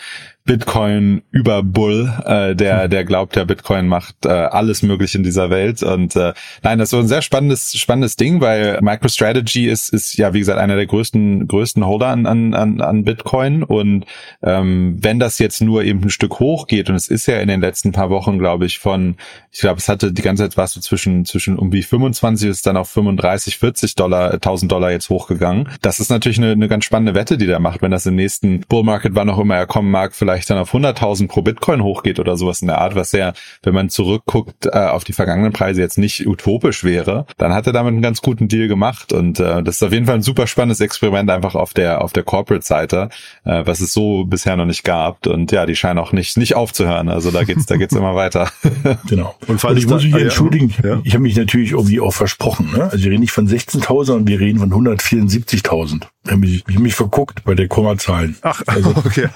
Bitcoin Überbull, äh, der der glaubt, der Bitcoin macht äh, alles möglich in dieser Welt. Und äh, nein, das ist so ein sehr spannendes spannendes Ding, weil MicroStrategy ist ist ja wie gesagt einer der größten größten Holder an an an, Bitcoin. Und ähm, wenn das jetzt nur eben ein Stück hoch geht und es ist ja in den letzten paar Wochen, glaube ich, von ich glaube, es hatte die ganze Zeit war es so zwischen zwischen um die 25 ist dann auf 35, 40 Dollar, 1000 Dollar jetzt hochgegangen. Das ist natürlich eine, eine ganz spannende Wette, die der macht, wenn das im nächsten Bull Market, wann auch immer er kommen mag, vielleicht dann auf 100.000 pro Bitcoin hochgeht oder sowas in der Art, was ja, wenn man zurückguckt äh, auf die vergangenen Preise jetzt nicht utopisch wäre, dann hat er damit einen ganz guten Deal gemacht und äh, das ist auf jeden Fall ein super spannendes Experiment einfach auf der auf der Corporate-Seite, äh, was es so bisher noch nicht gab und ja, die scheinen auch nicht nicht aufzuhören. Also da geht's da geht's immer weiter. Genau. Und Und, falls ich muss mich ah, entschuldigen. Ja. Ich habe mich natürlich irgendwie auch versprochen. Ne? Also wir reden nicht von 16.000, sondern wir reden von 174.000. Ich habe mich, ich hab mich verguckt bei der Kommazahlen. Ach, Also- okay.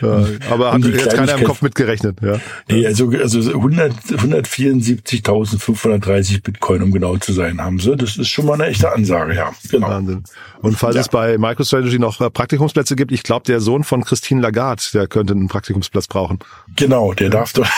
aber hat jetzt keiner im Kopf mitgerechnet, ja. Nee, also, also 100, 174.530 Bitcoin, um genau zu sein, haben sie. Das ist schon mal eine echte Ansage, ja. Genau. Wahnsinn. Und falls Ja. es bei MicroStrategy noch äh, Praktikumsplätze gibt, ich glaube, der Sohn von Christine Lagarde, der könnte einen Praktikumsplatz brauchen. Genau, der darf dort,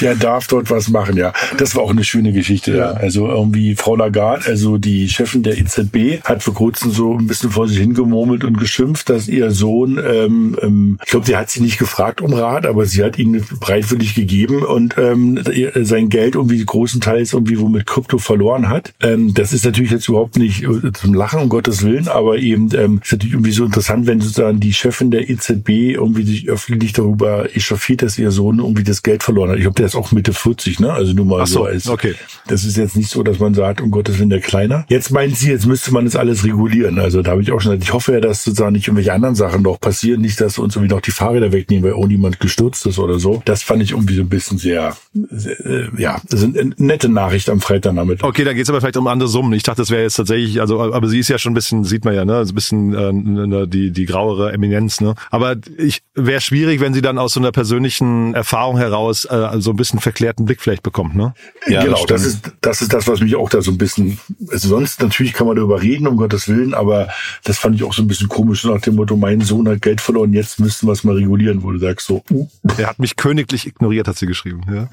der darf dort was machen, ja. Das war auch eine schöne Geschichte, ja. Also irgendwie Frau Lagarde, also die Chefin der EZB, hat vor kurzem so ein bisschen vor sich hingemurmelt und geschimpft, dass ihr Sohn, ähm, ähm, ich glaube, sie hat sie nicht gefragt um Rat, aber sie hat ihn breitwillig gegeben und ähm, sein Geld irgendwie großenteils irgendwie wo mit Krypto verloren hat. Ähm, das ist natürlich jetzt überhaupt nicht äh, zum Lachen, um Gottes Willen, aber eben ähm, ist natürlich irgendwie so interessant, wenn sozusagen die Chefin der EZB irgendwie sich öffentlich darüber echauffiert, dass ihr Sohn irgendwie das Geld verloren hat. Ich glaube, der ist auch Mitte 40, ne? Also nur mal Ach so, so als, okay. das ist jetzt nicht so, dass man sagt, um Gottes Willen, der Kleiner. Jetzt meint sie, jetzt müsste man das alles regulieren. Also da habe ich auch schon gesagt, ich hoffe ja, dass sozusagen nicht irgendwelche anderen Sachen noch passieren, nicht, dass uns irgendwie noch die Fahrräder wegnehmen, weil auch niemand gestürzt ist oder so. Das fand ich irgendwie so ein bisschen sehr, sehr äh, ja, das sind eine nette Nachricht am Freitagnachmittag. Okay, da geht's aber vielleicht um andere Summen. Ich dachte, das wäre jetzt tatsächlich, also, aber sie ist ja schon ein bisschen, sieht man ja, ne, so ein bisschen äh, die die grauere Eminenz, ne. Aber ich wäre schwierig, wenn sie dann aus so einer persönlichen Erfahrung heraus äh, so ein bisschen verklärten Blick vielleicht bekommt, ne? Ja, genau, das, ist das ist das, was mich auch da so ein bisschen. Also sonst natürlich kann man darüber reden, um Gottes Willen, aber das fand ich auch so ein bisschen komisch nach dem Motto: Mein Sohn hat Geld verloren, jetzt müssten wir es mal regulieren, wo du sagst so. Uh, Er hat mich königlich ignoriert, hat sie geschrieben. Ja.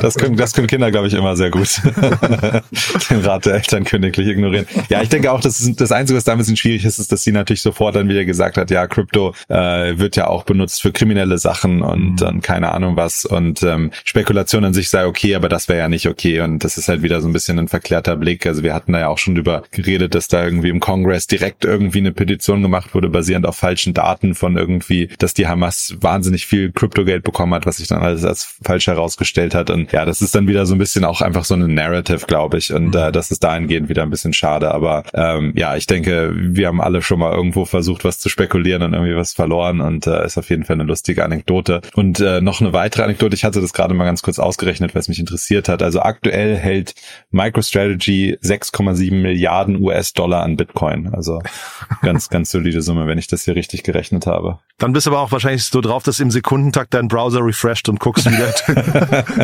Das können, das können Kinder, glaube ich, immer sehr gut. Den Rat der Eltern königlich ignorieren. Ja, ich denke auch, das, ist, das Einzige, was da ein bisschen schwierig ist, ist, dass sie natürlich sofort dann wieder gesagt hat, ja, Krypto äh, wird ja auch benutzt für kriminelle Sachen und dann keine Ahnung was und ähm, Spekulation an sich sei okay, aber das wäre ja nicht okay und das ist halt wieder so ein bisschen ein verklärter Blick. Also wir hatten da ja auch schon drüber geredet, dass da irgendwie im Kongress direkt irgendwie eine Petition gemacht wurde, basierend auf falschen Daten von irgendwie, dass die Hamas wahnsinnig viel Kryptogeld bekommen hat, was sich dann alles als falsch herausgestellt hat. Und ja, das ist dann wieder so ein bisschen auch einfach so eine Narrative, glaube ich. Und äh, das ist dahingehend wieder ein bisschen schade. Aber ähm, ja, ich denke, wir haben alle schon mal irgendwo versucht, was zu spekulieren und irgendwie was verloren. Und äh, ist auf jeden Fall eine lustige Anekdote. Und äh, noch eine weitere Anekdote, ich hatte das gerade mal ganz kurz ausgerechnet, weil es mich interessiert hat. Also aktuell hält MicroStrategy 6,7 Milliarden US-Dollar an Bitcoin. Also ganz, ganz solide Summe, wenn ich das hier richtig gerechnet habe. Dann bist du aber auch wahrscheinlich so drauf, dass im Sekundentakt dein Browser refresht und guckst wieder.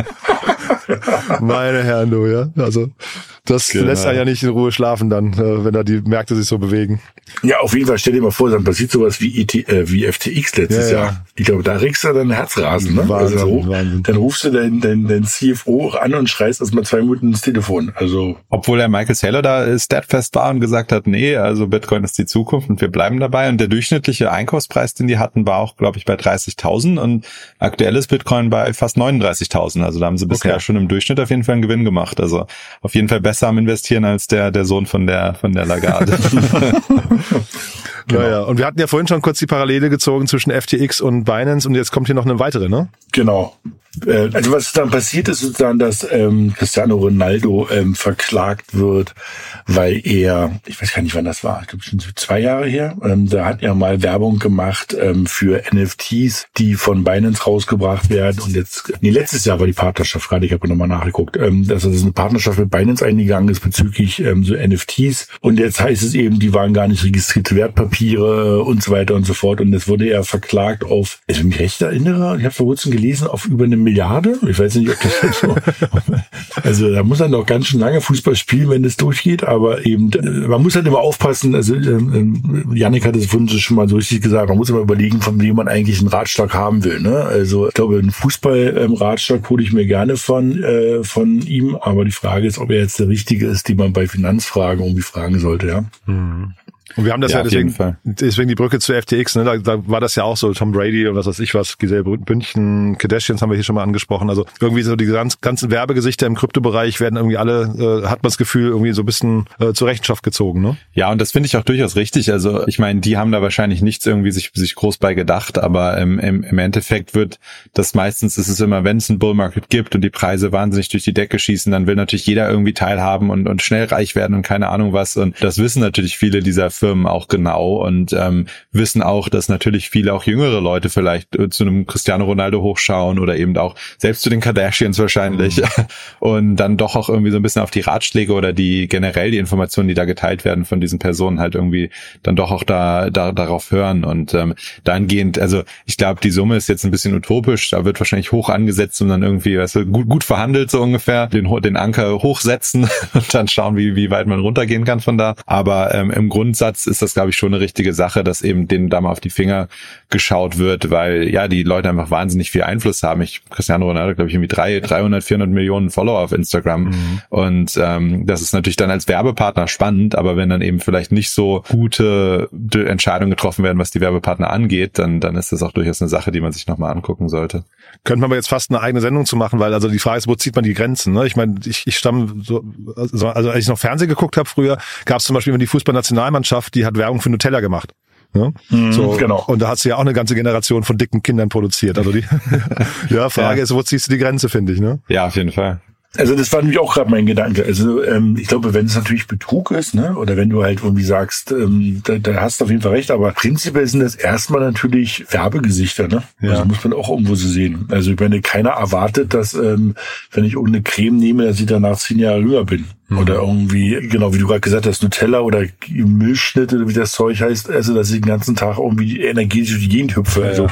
Meine Herren, du, ja. Also das Genau. lässt einen ja nicht in Ruhe schlafen dann, äh, wenn da die Märkte sich so bewegen. ja, auf jeden Fall stell dir mal vor, dann passiert sowas wie, ET, äh, wie FTX letztes Ja, ja. Jahr. Ich glaube, da regst du dein Herzrasen, ne? Wahnsinn, also, Wahnsinn. Dann rufst du deinen dein, dein CFO an und schreist erstmal zwei Minuten ins Telefon. Also Obwohl der Michael Saylor da äh, steadfast war und gesagt hat, nee, also Bitcoin ist die Zukunft und wir bleiben dabei. Und der durchschnittliche Einkaufspreis, den die hatten, war auch, glaube ich, bei 30.000 und aktuell ist Bitcoin bei fast 39.000. Also da haben sie bisher Okay. Schon im Durchschnitt auf jeden Fall einen Gewinn gemacht. Also auf jeden Fall besser am Investieren als der, der Sohn von der, von der Lagarde. Ja, ja. Und wir hatten ja vorhin schon kurz die Parallele gezogen zwischen FTX und Binance und jetzt kommt hier noch eine weitere, ne? Genau. Äh, Also was dann passiert ist sozusagen, dass ähm, Cristiano Ronaldo ähm, verklagt wird, weil er, ich weiß gar nicht, wann das war, ich glaube schon zwei Jahre her, ähm, da hat er mal Werbung gemacht ähm, für NFTs, die von Binance rausgebracht werden und jetzt, nee, letztes Jahr war die Partnerschaft gerade, ich habe nochmal nachgeguckt, ähm, dass das eine Partnerschaft mit Binance eingegangen ist bezüglich ähm, so NFTs und jetzt heißt es eben, die waren gar nicht registrierte Wertpapiere und so weiter und so fort und jetzt wurde er verklagt auf, wenn ich mich recht erinnere, ich habe vor kurzem gelesen, auf über eine Milliarde. Ich weiß nicht, ob das so, also da muss er noch ganz schön lange Fußball spielen, wenn das durchgeht, aber eben, äh, man muss halt immer aufpassen, also ähm, ähm, Janik hat es vorhin schon mal so richtig gesagt, man muss immer überlegen, von wem man eigentlich einen Ratschlag haben will. Ne? Also ich glaube, einen Fußball-Ratschlag hole ich mir gerne von, äh, von ihm, aber die Frage ist, ob er jetzt der Richtige ist, den man bei Finanzfragen irgendwie fragen sollte, ja. Und wir haben das Ja, ja, deswegen, deswegen die Brücke zu FTX, ne? Da, da war das ja auch so, Tom Brady und was weiß ich was, Giselle Bündchen, Kardashians haben wir hier schon mal angesprochen. Also irgendwie so die ganz, ganzen Werbegesichter im Kryptobereich werden irgendwie alle, äh, hat man das Gefühl, irgendwie so ein bisschen äh, zur Rechenschaft gezogen, ne? Ja, und das finde ich auch durchaus richtig. Also ich meine, die haben da wahrscheinlich nichts irgendwie sich, sich groß bei gedacht, aber ähm, im, im Endeffekt wird das meistens, ist es immer, wenn es einen Bullmarket gibt und die Preise wahnsinnig durch die Decke schießen, dann will natürlich jeder irgendwie teilhaben und, und schnell reich werden und keine Ahnung was. Und das wissen natürlich viele dieser Firmen auch genau und ähm, wissen auch, dass natürlich viele auch jüngere Leute vielleicht äh, zu einem Cristiano Ronaldo hochschauen oder eben auch selbst zu den Kardashians wahrscheinlich. Und dann doch auch irgendwie so ein bisschen auf die Ratschläge oder die generell die Informationen, die da geteilt werden von diesen Personen halt irgendwie dann doch auch da, da darauf hören und ähm, dahingehend, also ich glaube, die Summe ist jetzt ein bisschen utopisch, da wird wahrscheinlich hoch angesetzt und dann irgendwie, weißt du, gut, gut verhandelt so ungefähr, den, den Anker hochsetzen und dann schauen, wie, wie weit man runtergehen kann von da. Aber ähm, im Grundsatz ist das, glaube ich, schon eine richtige Sache, dass eben denen da mal auf die Finger geschaut wird, weil ja die Leute einfach wahnsinnig viel Einfluss haben. Ich, Cristiano Ronaldo, glaube ich, irgendwie drei, 300, 400 Millionen Follower auf Instagram. Und ähm, das ist natürlich dann als Werbepartner spannend, aber wenn dann eben vielleicht nicht so gute Entscheidungen getroffen werden, was die Werbepartner angeht, dann, dann ist das auch durchaus eine Sache, die man sich nochmal angucken sollte. Könnte man aber jetzt fast eine eigene Sendung zu machen, weil also die Frage ist, wo zieht man die Grenzen? Ne? Ich meine, ich, ich stamme so, also, also als ich noch Fernsehen geguckt habe früher, gab es zum Beispiel immer die Fußballnationalmannschaft, die hat Werbung für Nutella gemacht. Ne? Mhm, so, genau. Und da hast du ja auch eine ganze Generation von dicken Kindern produziert. Also die ja, Frage Ja. ist, wo ziehst du die Grenze, finde ich, ne? Ja, auf jeden Fall. Also das war nämlich auch gerade mein Gedanke. Also ähm, ich glaube, wenn es natürlich Betrug ist, ne, oder wenn du halt irgendwie sagst, ähm, da, da hast du auf jeden Fall recht, aber prinzipiell sind das erstmal natürlich Werbegesichter, ne? Ja. Also muss man auch irgendwo so sehen. Also ich meine, keiner erwartet, dass ähm, wenn ich irgendeine Creme nehme, dass ich danach zehn Jahre jünger bin. Oder irgendwie, genau wie du gerade gesagt hast, Nutella oder Milchschnitte, oder wie das Zeug heißt, also dass ich den ganzen Tag irgendwie energetisch durch die Gegend hüpfe. Also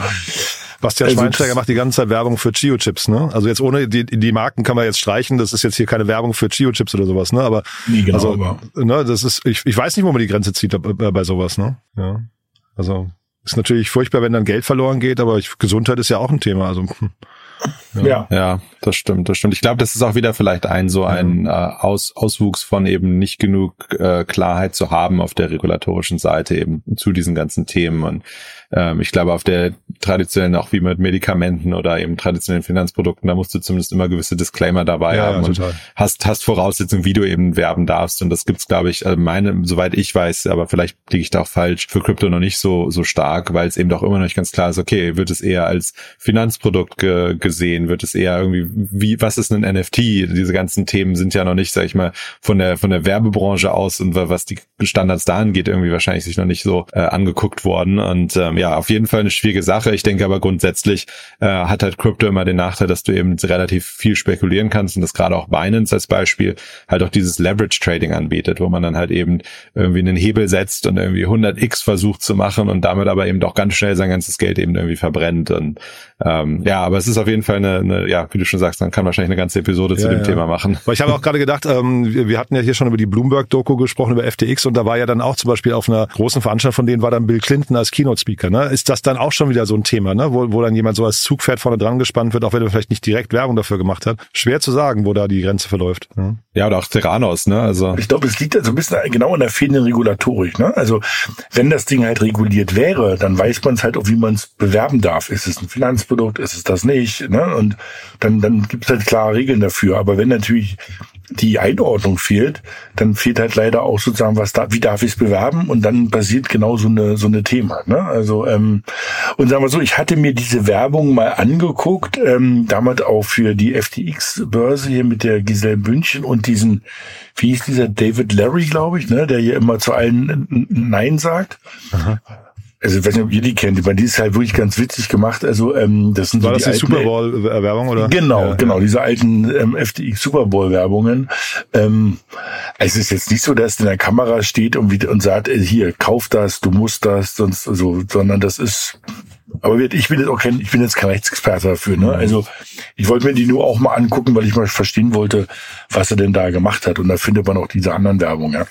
Bastian Also Schweinsteiger macht die ganze Zeit Werbung für Chio-Chips, ne? Also jetzt ohne die, die Marken kann man jetzt streichen, das ist jetzt hier keine Werbung für Chio-Chips oder sowas, ne? Aber Nee, genau, also, aber- ne, das ist, ich, ich weiß nicht, wo man die Grenze zieht bei, bei sowas, ne? Ja. Also ist natürlich furchtbar, wenn dann Geld verloren geht, aber ich, Gesundheit ist ja auch ein Thema. Also hm. Ja. Ja, das stimmt, das stimmt. Ich glaube, das ist auch wieder vielleicht ein so ein äh, Aus, Auswuchs von eben nicht genug äh, Klarheit zu haben auf der regulatorischen Seite eben zu diesen ganzen Themen. Und ähm, ich glaube, auf der traditionellen, auch wie mit Medikamenten oder eben traditionellen Finanzprodukten, da musst du zumindest immer gewisse Disclaimer dabei Ja, haben ja, und hast, hast Voraussetzungen, wie du eben werben darfst. Und das gibt's, glaube ich, also meine, soweit ich weiß, aber vielleicht liege ich da auch falsch, für Krypto noch nicht so, so stark, weil es eben doch immer noch nicht ganz klar ist, okay, wird es eher als Finanzprodukt ge gesehen, wird es eher irgendwie, wie, was ist ein NFT? Diese ganzen Themen sind ja noch nicht, sag ich mal, von der, von der Werbebranche aus und wa- was die Standards da angeht, irgendwie wahrscheinlich sich noch nicht so äh, angeguckt worden. Und ähm, ja, auf jeden Fall eine schwierige Sache. Ich denke aber grundsätzlich äh, hat halt Crypto immer den Nachteil, dass du eben relativ viel spekulieren kannst und das gerade auch Binance als Beispiel halt auch dieses Leverage Trading anbietet, wo man dann halt eben irgendwie einen Hebel setzt und irgendwie 100x versucht zu machen und damit aber eben doch ganz schnell sein ganzes Geld eben irgendwie verbrennt und ähm, ja, aber es ist auf jeden Fall eine, eine, ja, wie du schon sagst, man kann wahrscheinlich eine ganze Episode zu Ja, dem ja. Thema machen. Weil ich habe auch gerade gedacht, ähm, wir, wir hatten ja hier schon über die Bloomberg-Doku gesprochen, über FTX und da war ja dann auch zum Beispiel auf einer großen Veranstaltung von denen war dann Bill Clinton als Keynote-Speaker. Ne? Ist das dann auch schon wieder so ein Thema, ne? wo, wo dann jemand so als Zugpferd vorne dran gespannt wird, auch wenn er vielleicht nicht direkt Werbung dafür gemacht hat? Schwer zu sagen, wo da die Grenze verläuft. Ne? Ja, oder auch Terranos, ne? Also Ich glaube, es liegt ja so ein bisschen genau an der fehlenden Regulatorik. Ne? Also wenn das Ding halt reguliert wäre, dann weiß man es halt auch, wie man es bewerben darf. Ist es ein Finanzprodukt, ist es das nicht? Ne? Und dann, dann gibt es halt klare Regeln dafür. Aber wenn natürlich die Einordnung fehlt, dann fehlt halt leider auch sozusagen, was da, wie darf ich es bewerben? Und dann passiert genau so eine so eine Thema. Ne? Also ähm, und sagen wir so, ich hatte mir diese Werbung mal angeguckt, ähm, damals auch für die FTX-Börse hier mit der Giselle Bündchen und diesen, wie hieß dieser David Larry, glaube ich, ne, der hier immer zu allen Nein sagt. Also ich weiß nicht, ob ihr die kennt, aber die ist halt wirklich ganz witzig gemacht. Also ähm, das sind War so das die alten- Super Bowl-Werbung oder? Genau, Ja, genau, diese alten ähm, FTX Super Bowl Werbungen. Ähm, es ist jetzt nicht so, dass in der Kamera steht und, wie, und sagt, äh, hier, kauf das, du musst das, sonst so, sondern das ist, aber ich bin jetzt auch kein, ich bin jetzt kein Rechtsexperte dafür, ne? Also ich wollte mir die nur auch mal angucken, weil ich mal verstehen wollte, was er denn da gemacht hat. Und da findet man auch diese anderen Werbungen, ja.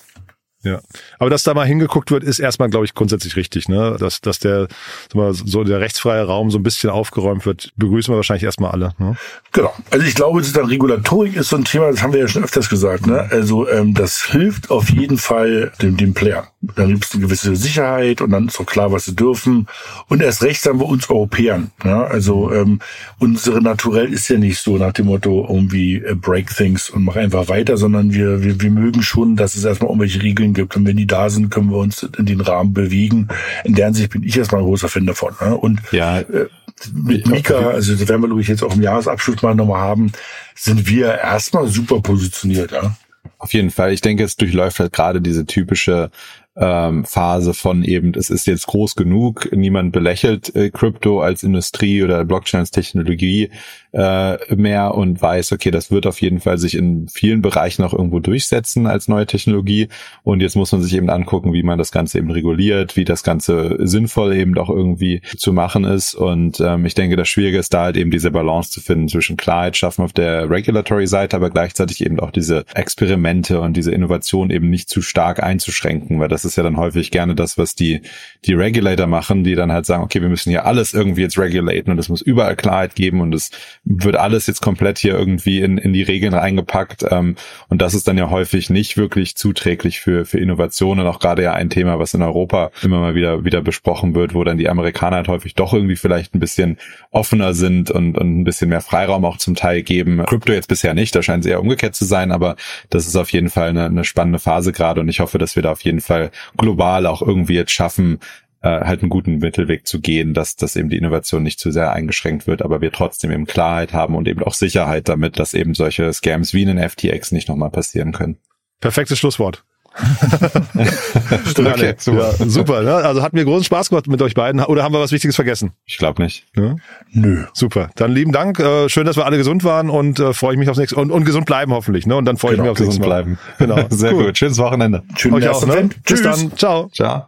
Ja. Aber dass da mal hingeguckt wird, ist erstmal, glaube ich, grundsätzlich richtig, ne? Dass, dass der, mal, so der rechtsfreie Raum so ein bisschen aufgeräumt wird, begrüßen wir wahrscheinlich erstmal alle. Ne? Genau. Also ich glaube, sozusagen Regulatorik ist so ein Thema, das haben wir ja schon öfters gesagt. Ne? Also ähm, das hilft auf jeden Fall dem, dem Player. Dann gibt es eine gewisse Sicherheit und dann ist auch klar, was sie dürfen. Und erst recht sagen wir uns Europäern. Ne? Also ähm, unsere Naturell ist ja nicht so nach dem Motto irgendwie äh, break things und mach einfach weiter, sondern wir, wir, wir mögen schon, dass es erstmal irgendwelche Regeln gibt. Und wenn die da sind, können wir uns in den Rahmen bewegen. In der Hinsicht bin ich erstmal ein großer Fan davon. Ne? Und ja, äh, mit Mika, also das werden wir, glaube ich, jetzt auch im Jahresabschluss mal nochmal haben, sind wir erstmal super positioniert, ja. Auf jeden Fall. Ich denke, es durchläuft halt gerade diese typische ähm, Phase von eben, es ist jetzt groß genug, niemand belächelt äh, Crypto als Industrie oder Blockchain als Technologie äh, mehr und weiß, okay, das wird auf jeden Fall sich in vielen Bereichen auch irgendwo durchsetzen als neue Technologie. Und jetzt muss man sich eben angucken, wie man das Ganze eben reguliert, wie das Ganze sinnvoll eben auch irgendwie zu machen ist. Und ähm, ich denke, das Schwierige ist da halt eben diese Balance zu finden zwischen Klarheit schaffen auf der Regulatory-Seite, aber gleichzeitig eben auch diese Experimente und diese Innovation eben nicht zu stark einzuschränken, weil das ist ja dann häufig gerne das, was die, die Regulator machen, die dann halt sagen, okay, wir müssen hier alles irgendwie jetzt regulaten und es muss überall Klarheit geben und es wird alles jetzt komplett hier irgendwie in, in die Regeln reingepackt. Ähm, und das ist dann ja häufig nicht wirklich zuträglich für, für Innovationen. Auch gerade ja ein Thema, was in Europa immer mal wieder, wieder besprochen wird, wo dann die Amerikaner halt häufig doch irgendwie vielleicht ein bisschen offener sind und, und ein bisschen mehr Freiraum auch zum Teil geben. Krypto jetzt bisher nicht, da scheint es eher umgekehrt zu sein, aber das ist auf jeden Fall eine, eine spannende Phase gerade und ich hoffe, dass wir da auf jeden Fall global auch irgendwie jetzt schaffen, äh, halt einen guten Mittelweg zu gehen, dass, dass eben die Innovation nicht zu sehr eingeschränkt wird, aber wir trotzdem eben Klarheit haben und eben auch Sicherheit damit, dass eben solche Scams wie einen FTX nicht nochmal passieren können. Perfektes Schlusswort. okay, super. Ja, super ne? Also hat mir großen Spaß gemacht mit euch beiden. Oder haben wir was Wichtiges vergessen? Ich glaube nicht. Ja? Nö. Super. Dann lieben Dank. Äh, schön, dass wir alle gesund waren und äh, freue ich mich aufs nächste und, und gesund bleiben hoffentlich. Ne? Und dann freue genau, ich mich aufs nächste Mal. bleiben. Genau. Sehr cool. gut. Schönes Wochenende. Schönen Euch auch, ne? Tschüss dann. Ciao. Ciao.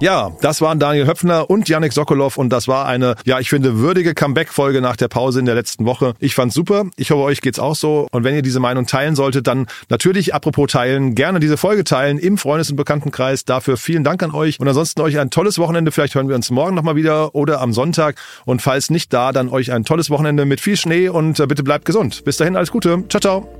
Ja, das waren Daniel Höpfner und Yannick Sokolov und das war eine, ja, ich finde, würdige Comeback-Folge nach der Pause in der letzten Woche. Ich fand's super. Ich hoffe, euch geht's auch so. Und wenn ihr diese Meinung teilen solltet, dann natürlich, apropos teilen, gerne diese Folge teilen im Freundes- und Bekanntenkreis. Dafür vielen Dank an euch und ansonsten euch ein tolles Wochenende. Vielleicht hören wir uns morgen nochmal wieder oder am Sonntag. Und falls nicht da, dann euch ein tolles Wochenende mit viel Schnee und äh, bitte bleibt gesund. Bis dahin, alles Gute. Ciao, ciao.